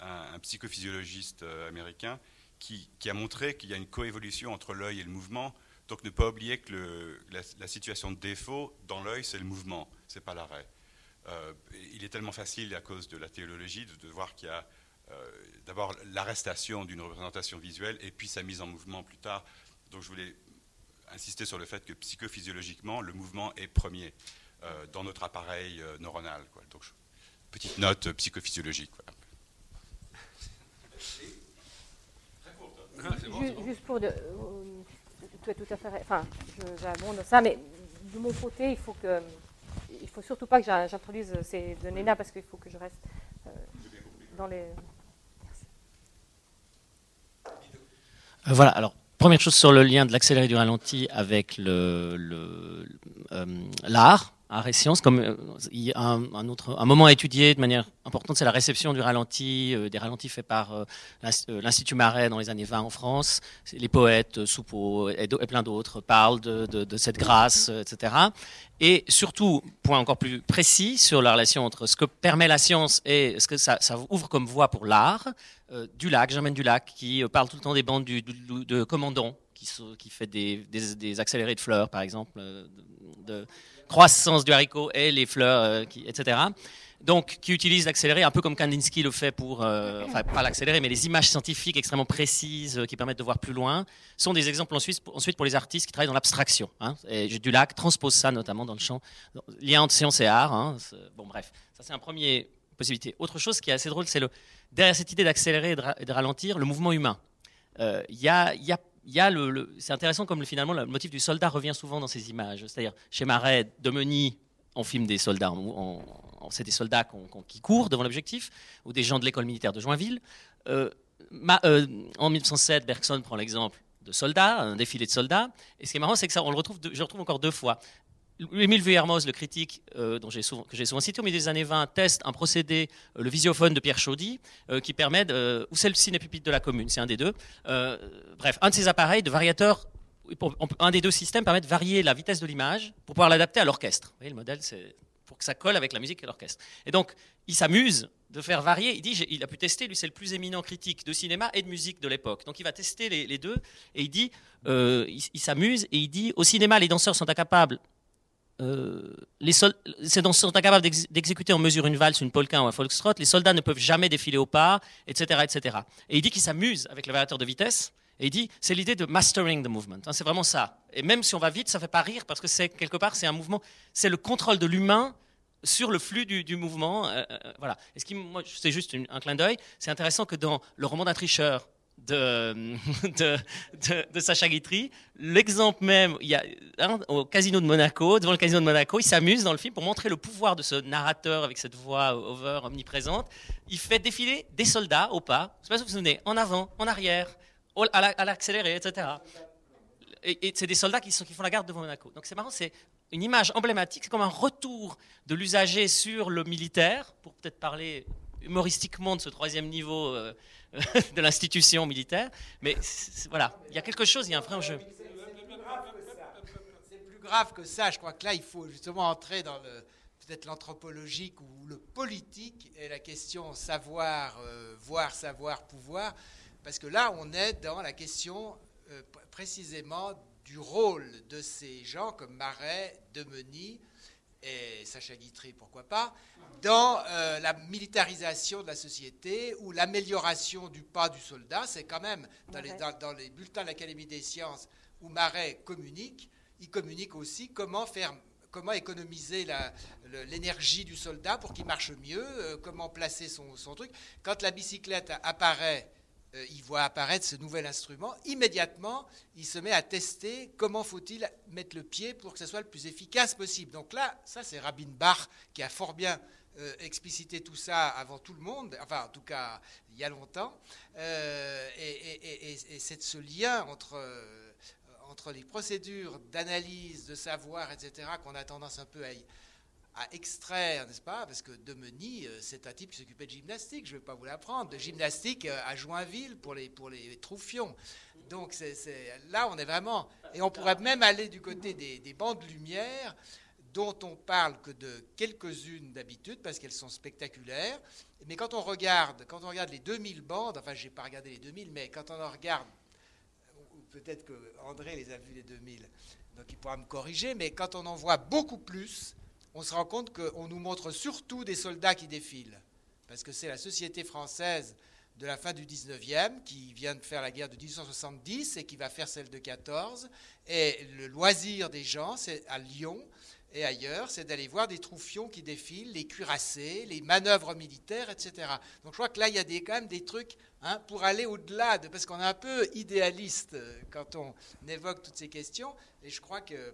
un, psychophysiologiste euh, américain, qui, a montré qu'il y a une coévolution entre l'œil et le mouvement. Donc ne pas oublier que la, situation de défaut dans l'œil, c'est le mouvement, c'est pas l'arrêt. Euh, il est tellement facile à cause de la théologie de, voir qu'il y a euh, d'abord l'arrestation d'une représentation visuelle et puis sa mise en mouvement plus tard. Donc je voulais insister sur le fait que psychophysiologiquement, le mouvement est premier dans notre appareil neuronal. Donc petite note psychophysiologique. juste, pour. De, euh, tu es tout à fait. Enfin, j'abonde ça, mais de mon côté, il faut que. Il faut surtout pas que j'introduise ces données-là parce qu'il faut que je reste euh, dans les. Merci. Euh, voilà, alors première chose sur le lien de l'accéléré du ralenti avec l'art. Le, l'art art et sciences, comme euh, il a un, autre, un moment à étudier de manière importante, c'est la réception du ralenti, euh, des ralentis faits par euh, l'Institut Marais dans les années 20 en France. Les poètes, Soupeau et, plein d'autres parlent de, cette grâce, etc. Et surtout, point encore plus précis sur la relation entre ce que permet la science et ce que ça, ouvre comme voie pour l'art. Dulac, Germaine Dulac, qui parle tout le temps des bandes de Commandant, qui, fait des, des, accélérés de fleurs, par exemple, de, croissance du haricot et les fleurs, euh, etc. Donc, qui utilise l'accéléré un peu comme Kandinsky le fait pour, euh, enfin pas l'accéléré, mais les images scientifiques extrêmement précises euh, qui permettent de voir plus loin, sont des exemples ensuite, ensuite pour les artistes qui travaillent dans l'abstraction. Hein. Et Dulac transpose ça notamment dans le champ lien entre science et art. Hein. Bon, bref, ça c'est un premier possibilité. Autre chose qui est assez drôle, c'est le derrière cette idée d'accélérer et de ralentir, le mouvement humain. Il y a, y a c'est intéressant comme finalement le motif du soldat revient souvent dans ces images. C'est-à-dire chez Marais, Domeny, on filme des soldats, c'est des soldats qui courent devant l'objectif, ou des gens de l'école militaire de Joinville. Euh, euh, en 1907, Bergson prend l'exemple de soldats, un défilé de soldats. Et ce qui est marrant, c'est que ça, je le retrouve encore deux fois. Émile Vuillermoz, le critique euh, dont j'ai souvent, que j'ai souvent cité au milieu des années 20, teste un procédé, euh, le visiophone de Pierre Chaudy, euh, qui permet, de, ou c'est le cinépupitre de la commune, c'est un des deux. bref, un de ces appareils de variateur, un des deux systèmes permet de varier la vitesse de l'image pour pouvoir l'adapter à l'orchestre. Vous voyez, le modèle, c'est pour que ça colle avec la musique et l'orchestre. Et donc, il s'amuse de faire varier. Il dit, il a pu tester, lui, c'est le plus éminent critique de cinéma et de musique de l'époque. Donc, il va tester les, deux et il dit, il s'amuse et il dit, au cinéma, les danseurs sont incapables euh, les sont incapables d'exécuter en mesure une valse, une polka ou un foxtrot. Les soldats ne peuvent jamais défiler au pas, etc., etc. Et il dit qu'il s'amuse avec le variateur de vitesse. Et il dit, c'est l'idée de mastering the movement. Hein, c'est vraiment ça. Et même si on va vite, ça ne fait pas rire parce que c'est quelque part, c'est un mouvement, c'est le contrôle de l'humain sur le flux du, mouvement. Euh, euh, voilà. Et ce qui, moi, c'est juste un clin d'œil. C'est intéressant que dans le roman d'un tricheur, <laughs> de, de, Sacha Guitry. L'exemple même, il y a, au casino de Monaco, devant le casino de Monaco, il s'amuse dans le film pour montrer le pouvoir de ce narrateur avec cette voix over omniprésente. Il fait défiler des soldats au pas, je sais pas si vous vous souvenez, en avant, en arrière, à l'accéléré, etc. Et, c'est des soldats qui font la garde devant Monaco. Donc c'est marrant, c'est une image emblématique, c'est comme un retour de l'usager sur le militaire, pour peut-être parler humoristiquement de ce troisième niveau. Euh, <laughs> de l'institution militaire. Mais voilà, il y a quelque chose, il y a un vrai enjeu. C'est plus grave que ça. Je crois que là, il faut justement entrer dans peut-être l'anthropologique ou le politique et la question savoir, euh, voir, savoir, pouvoir. Parce que là, on est dans la question euh, précisément du rôle de ces gens comme Marais, Demeny, et Sacha Guitry, pourquoi pas, dans euh, la militarisation de la société ou l'amélioration du pas du soldat. C'est quand même dans les, dans, les, bulletins de l'Académie des sciences où Marais communique, il communique aussi comment faire comment économiser l'énergie du soldat pour qu'il marche mieux, euh, comment placer son, son, truc. Quand la bicyclette apparaît euh, il voit apparaître ce nouvel instrument, immédiatement, il se met à tester comment faut-il mettre le pied pour que ce soit le plus efficace possible. Donc là, ça c'est Rabin Bach qui a fort bien euh, explicité tout ça avant tout le monde, enfin en tout cas il y a longtemps, euh, et, c'est ce lien entre, entre les procédures d'analyse, de savoir, etc., qu'on a tendance un peu à à extraire, n'est-ce pas Parce que Demeny, euh, c'est un type qui s'occupait de gymnastique, je ne vais pas vous l'apprendre, de gymnastique euh, à Joinville pour les, pour les troufions. Donc là, on est vraiment... Et on pourrait même aller du côté des, des bandes lumière, dont on parle que de quelques-unes d'habitude, parce qu'elles sont spectaculaires. Mais quand on regarde, quand on regarde les 2000 bandes, enfin, je n'ai pas regardé les 2000, mais quand on en regarde, peut-être que André les a vues les 2000, donc il pourra me corriger, mais quand on en voit beaucoup plus, on se rend compte qu'on nous montre surtout des soldats qui défilent, parce que c'est la société française de la fin du 19e qui vient de faire la guerre de 1870 et qui va faire celle de 14. Et le loisir des gens, c'est à Lyon et ailleurs, c'est d'aller voir des troufions qui défilent, les cuirassés, les manœuvres militaires, etc. Donc je crois que là, il y a des, quand même des trucs hein, pour aller au-delà, de, parce qu'on est un peu idéaliste euh, quand on évoque toutes ces questions. Et je crois qu'il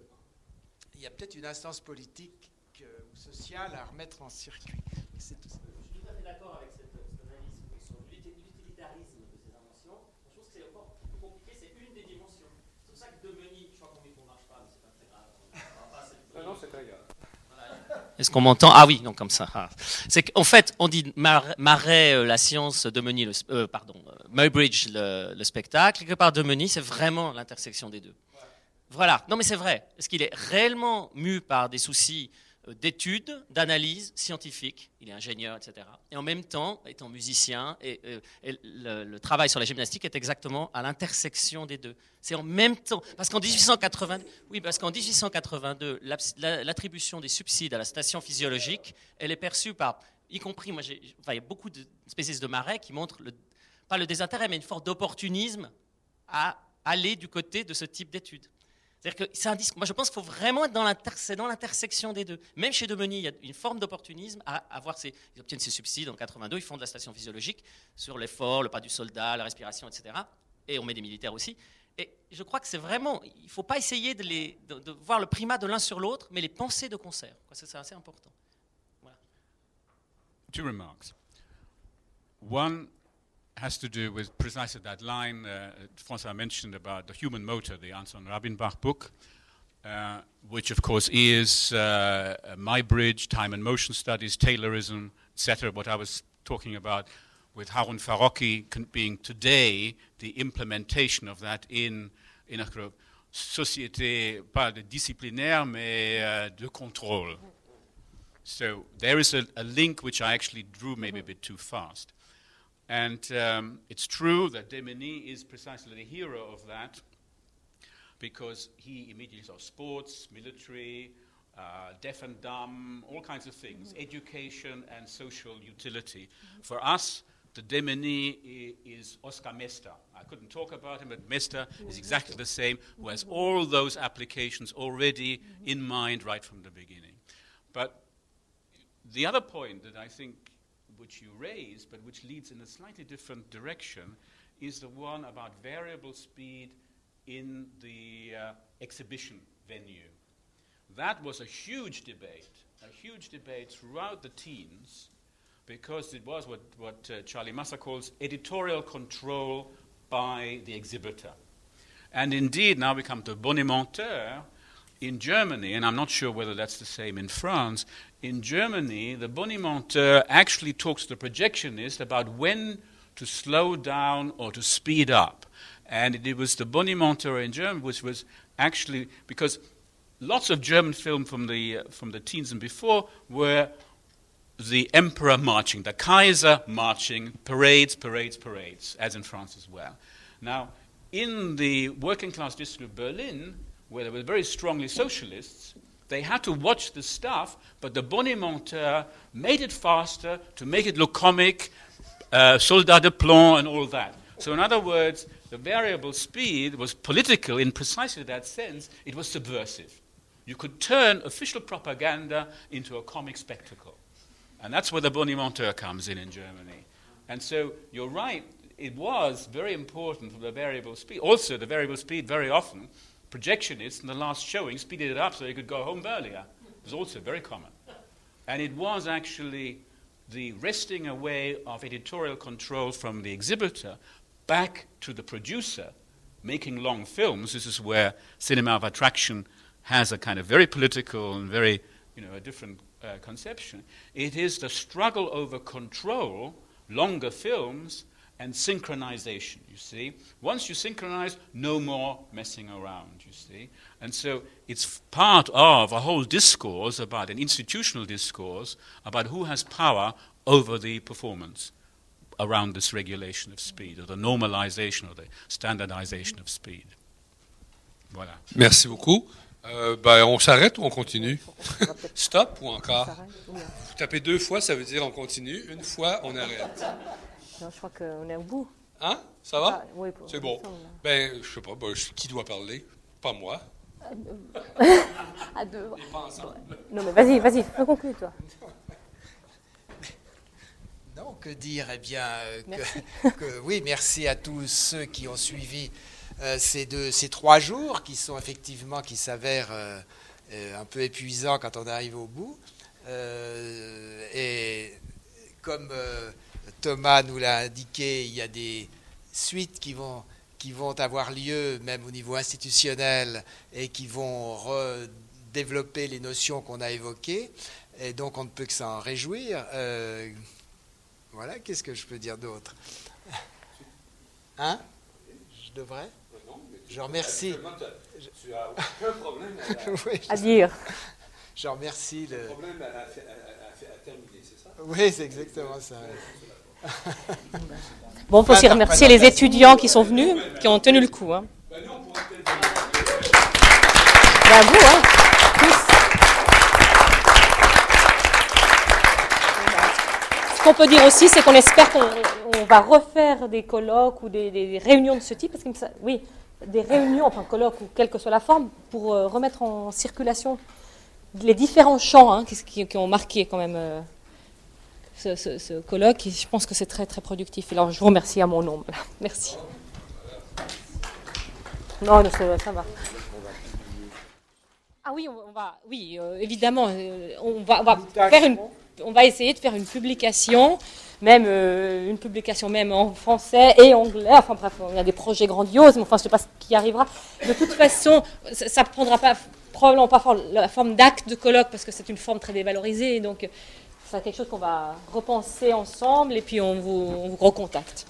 y a peut-être une instance politique social à remettre en circuit. Je suis tout à fait d'accord avec cette, analyse sur l'utilitarisme de ces inventions. Je trouve que c'est encore plus compliqué, c'est une des dimensions. C'est pour ça que Demeny, je crois qu'on ne marche pas, mais c'est pas très grave. Non, non, c'est très grave. Est-ce qu'on m'entend? Ah oui, donc comme ça. Ah. C'est qu'en fait, on dit Marais, euh, la science, Demeny, le, euh, pardon, euh, Muybridge, le, le, spectacle. Quelque part, Demeny, c'est vraiment l'intersection des deux. Voilà. Non, mais c'est vrai. Est-ce qu'il est réellement mu par des soucis euh, d'études, d'analyses scientifiques, il est ingénieur, etc. Et en même temps, étant musicien, euh, le, travail sur la gymnastique est exactement à l'intersection des deux. C'est en même temps, parce qu'en 1880, oui, parce qu'en 1882, l'attribution des subsides à la station physiologique, elle est perçue par, y compris, moi, il y a beaucoup de spécistes de marais qui montrent pas le désintérêt, mais une forme d'opportunisme à aller du côté de ce type d'études. C'est-à-dire que c'est un disque. Moi, je pense qu'il faut vraiment être dans l'intersection des deux. Même chez Demeny, il y a une forme d'opportunisme à avoir ces. Ils obtiennent ces subsides en 82, ils font de la station physiologique sur l'effort, le pas du soldat, la respiration, etc. Et on met des militaires aussi. Et je crois que c'est vraiment. Il ne faut pas essayer de, voir le primat de l'un sur l'autre, mais les penser de concert. C'est assez important. Voilà. Two remarks. One, has to do with precisely that line uh, François mentioned about the human motor, the Anton Rabinbach book, uh, which of course is uh, Muybridge, time and motion studies, Taylorism, etc. What I was talking about with Harun Farocki being today the implementation of that in, in a société, pas de disciplinaire, mais uh, de contrôle. So there is a, a link which I actually drew maybe a bit too fast. And um, it's true that Demeny is precisely the hero of that because he immediately saw sports, military, uh, deaf and dumb, all kinds of things, mm-hmm. education and social utility. Mm-hmm. For us, the Demeny is Oscar Mester. I couldn't talk about him, but Mr. is exactly the same, who has all those applications already in mind right from the beginning. But the other point that I think which you raised, but which leads in a slightly different direction, is the one about variable speed in the uh, exhibition venue. That was a huge debate, a huge debate throughout the teens, because it was what, what uh, Charlie Massa calls editorial control by the exhibitor. And indeed, now we come to Bonimenteur in Germany, and I'm not sure whether that's the same in France. In Germany, the Bonimenteur actually talks to the projectionist about when to slow down or to speed up. And it, was the Bonimenteur in Germany, which was actually because lots of German film from the, uh, from the teens and before were the emperor marching, the Kaiser marching, parades, parades, parades, as in France as well. Now, in the working class district of Berlin, where they were very strongly socialists, they had to watch the stuff, but the Bonimenteur made it faster to make it look comic, uh, soldat de plomb, and all that. So, in other words, the variable speed was political in precisely that sense. It was subversive. You could turn official propaganda into a comic spectacle. And that's where the Bonimenteur comes in in Germany. And so you're right, it was very important for the variable speed. Also, the variable speed very often, projectionists in the last showing speeded it up so they could go home earlier. It was also very common. And it was actually the wresting away of editorial control from the exhibitor back to the producer making long films. This is where cinema of attraction has a kind of very political and very, you know, a different uh, conception. It is the struggle over control, longer films, and synchronization, you see. Once you synchronize, no more messing around, you see. And so it's part of a whole discourse about an institutional discourse about who has power over the performance around this regulation of speed, or the normalisation or the standardisation of speed. Voilà. Merci beaucoup. Euh, ben, on s'arrête ou on continue Stop ou encore Vous tapez deux fois, ça veut dire on continue. Une fois, on arrête. Non, je crois qu'on est au bout. Hein? Ça va? Ah, oui, pour- C'est bon. Ben, je sais pas. ben, qui doit parler? Pas moi. <laughs> À deux. Et pas ensemble. Non, mais vas-y, vas-y, fais conclure, toi. Non, que dire? Eh bien, euh, que, <laughs> que- oui, merci à tous ceux qui ont suivi euh, ces, deux, ces trois jours qui sont effectivement, qui s'avèrent euh, euh, un peu épuisants quand on arrive au bout. Euh, et comme euh, Thomas nous l'a indiqué, il y a des suites qui vont, qui vont avoir lieu, même au niveau institutionnel, et qui vont redévelopper les notions qu'on a évoquées. Et donc, on ne peut que s'en réjouir. Euh, voilà, qu'est-ce que je peux dire d'autre? Hein? Je devrais? Je remercie. Tu as aucun problème <laughs> Oui, À dire. je remercie le. problème à, terminer, c'est ça? Oui, c'est exactement ça. Bon, on peut aussi remercier les étudiants qui sont venus, qui ont tenu le coup. Hein. À vous, hein. Ce qu'on peut dire aussi, c'est qu'on espère qu'on on va refaire des colloques ou des, réunions de ce type, parce que oui, des réunions, enfin colloques ou quelle que soit la forme, pour euh, remettre en circulation les différents champs hein, qui ont marqué quand même euh, ce, colloque. Et je pense que c'est très très productif. Alors je vous remercie à mon nom. Merci. Non, ça, va. Ah oui, on, va, oui, euh, évidemment, euh, on va, on va essayer de faire une publication, même euh, une publication même en français et anglais. Enfin bref, il y a des projets grandioses, mais enfin je sais pas ce qui arrivera. De toute façon, ça, ça prendra pas probablement pas la forme d'acte de colloque parce que c'est une forme très dévalorisée, donc c'est quelque chose qu'on va repenser ensemble et puis on vous, on vous recontacte.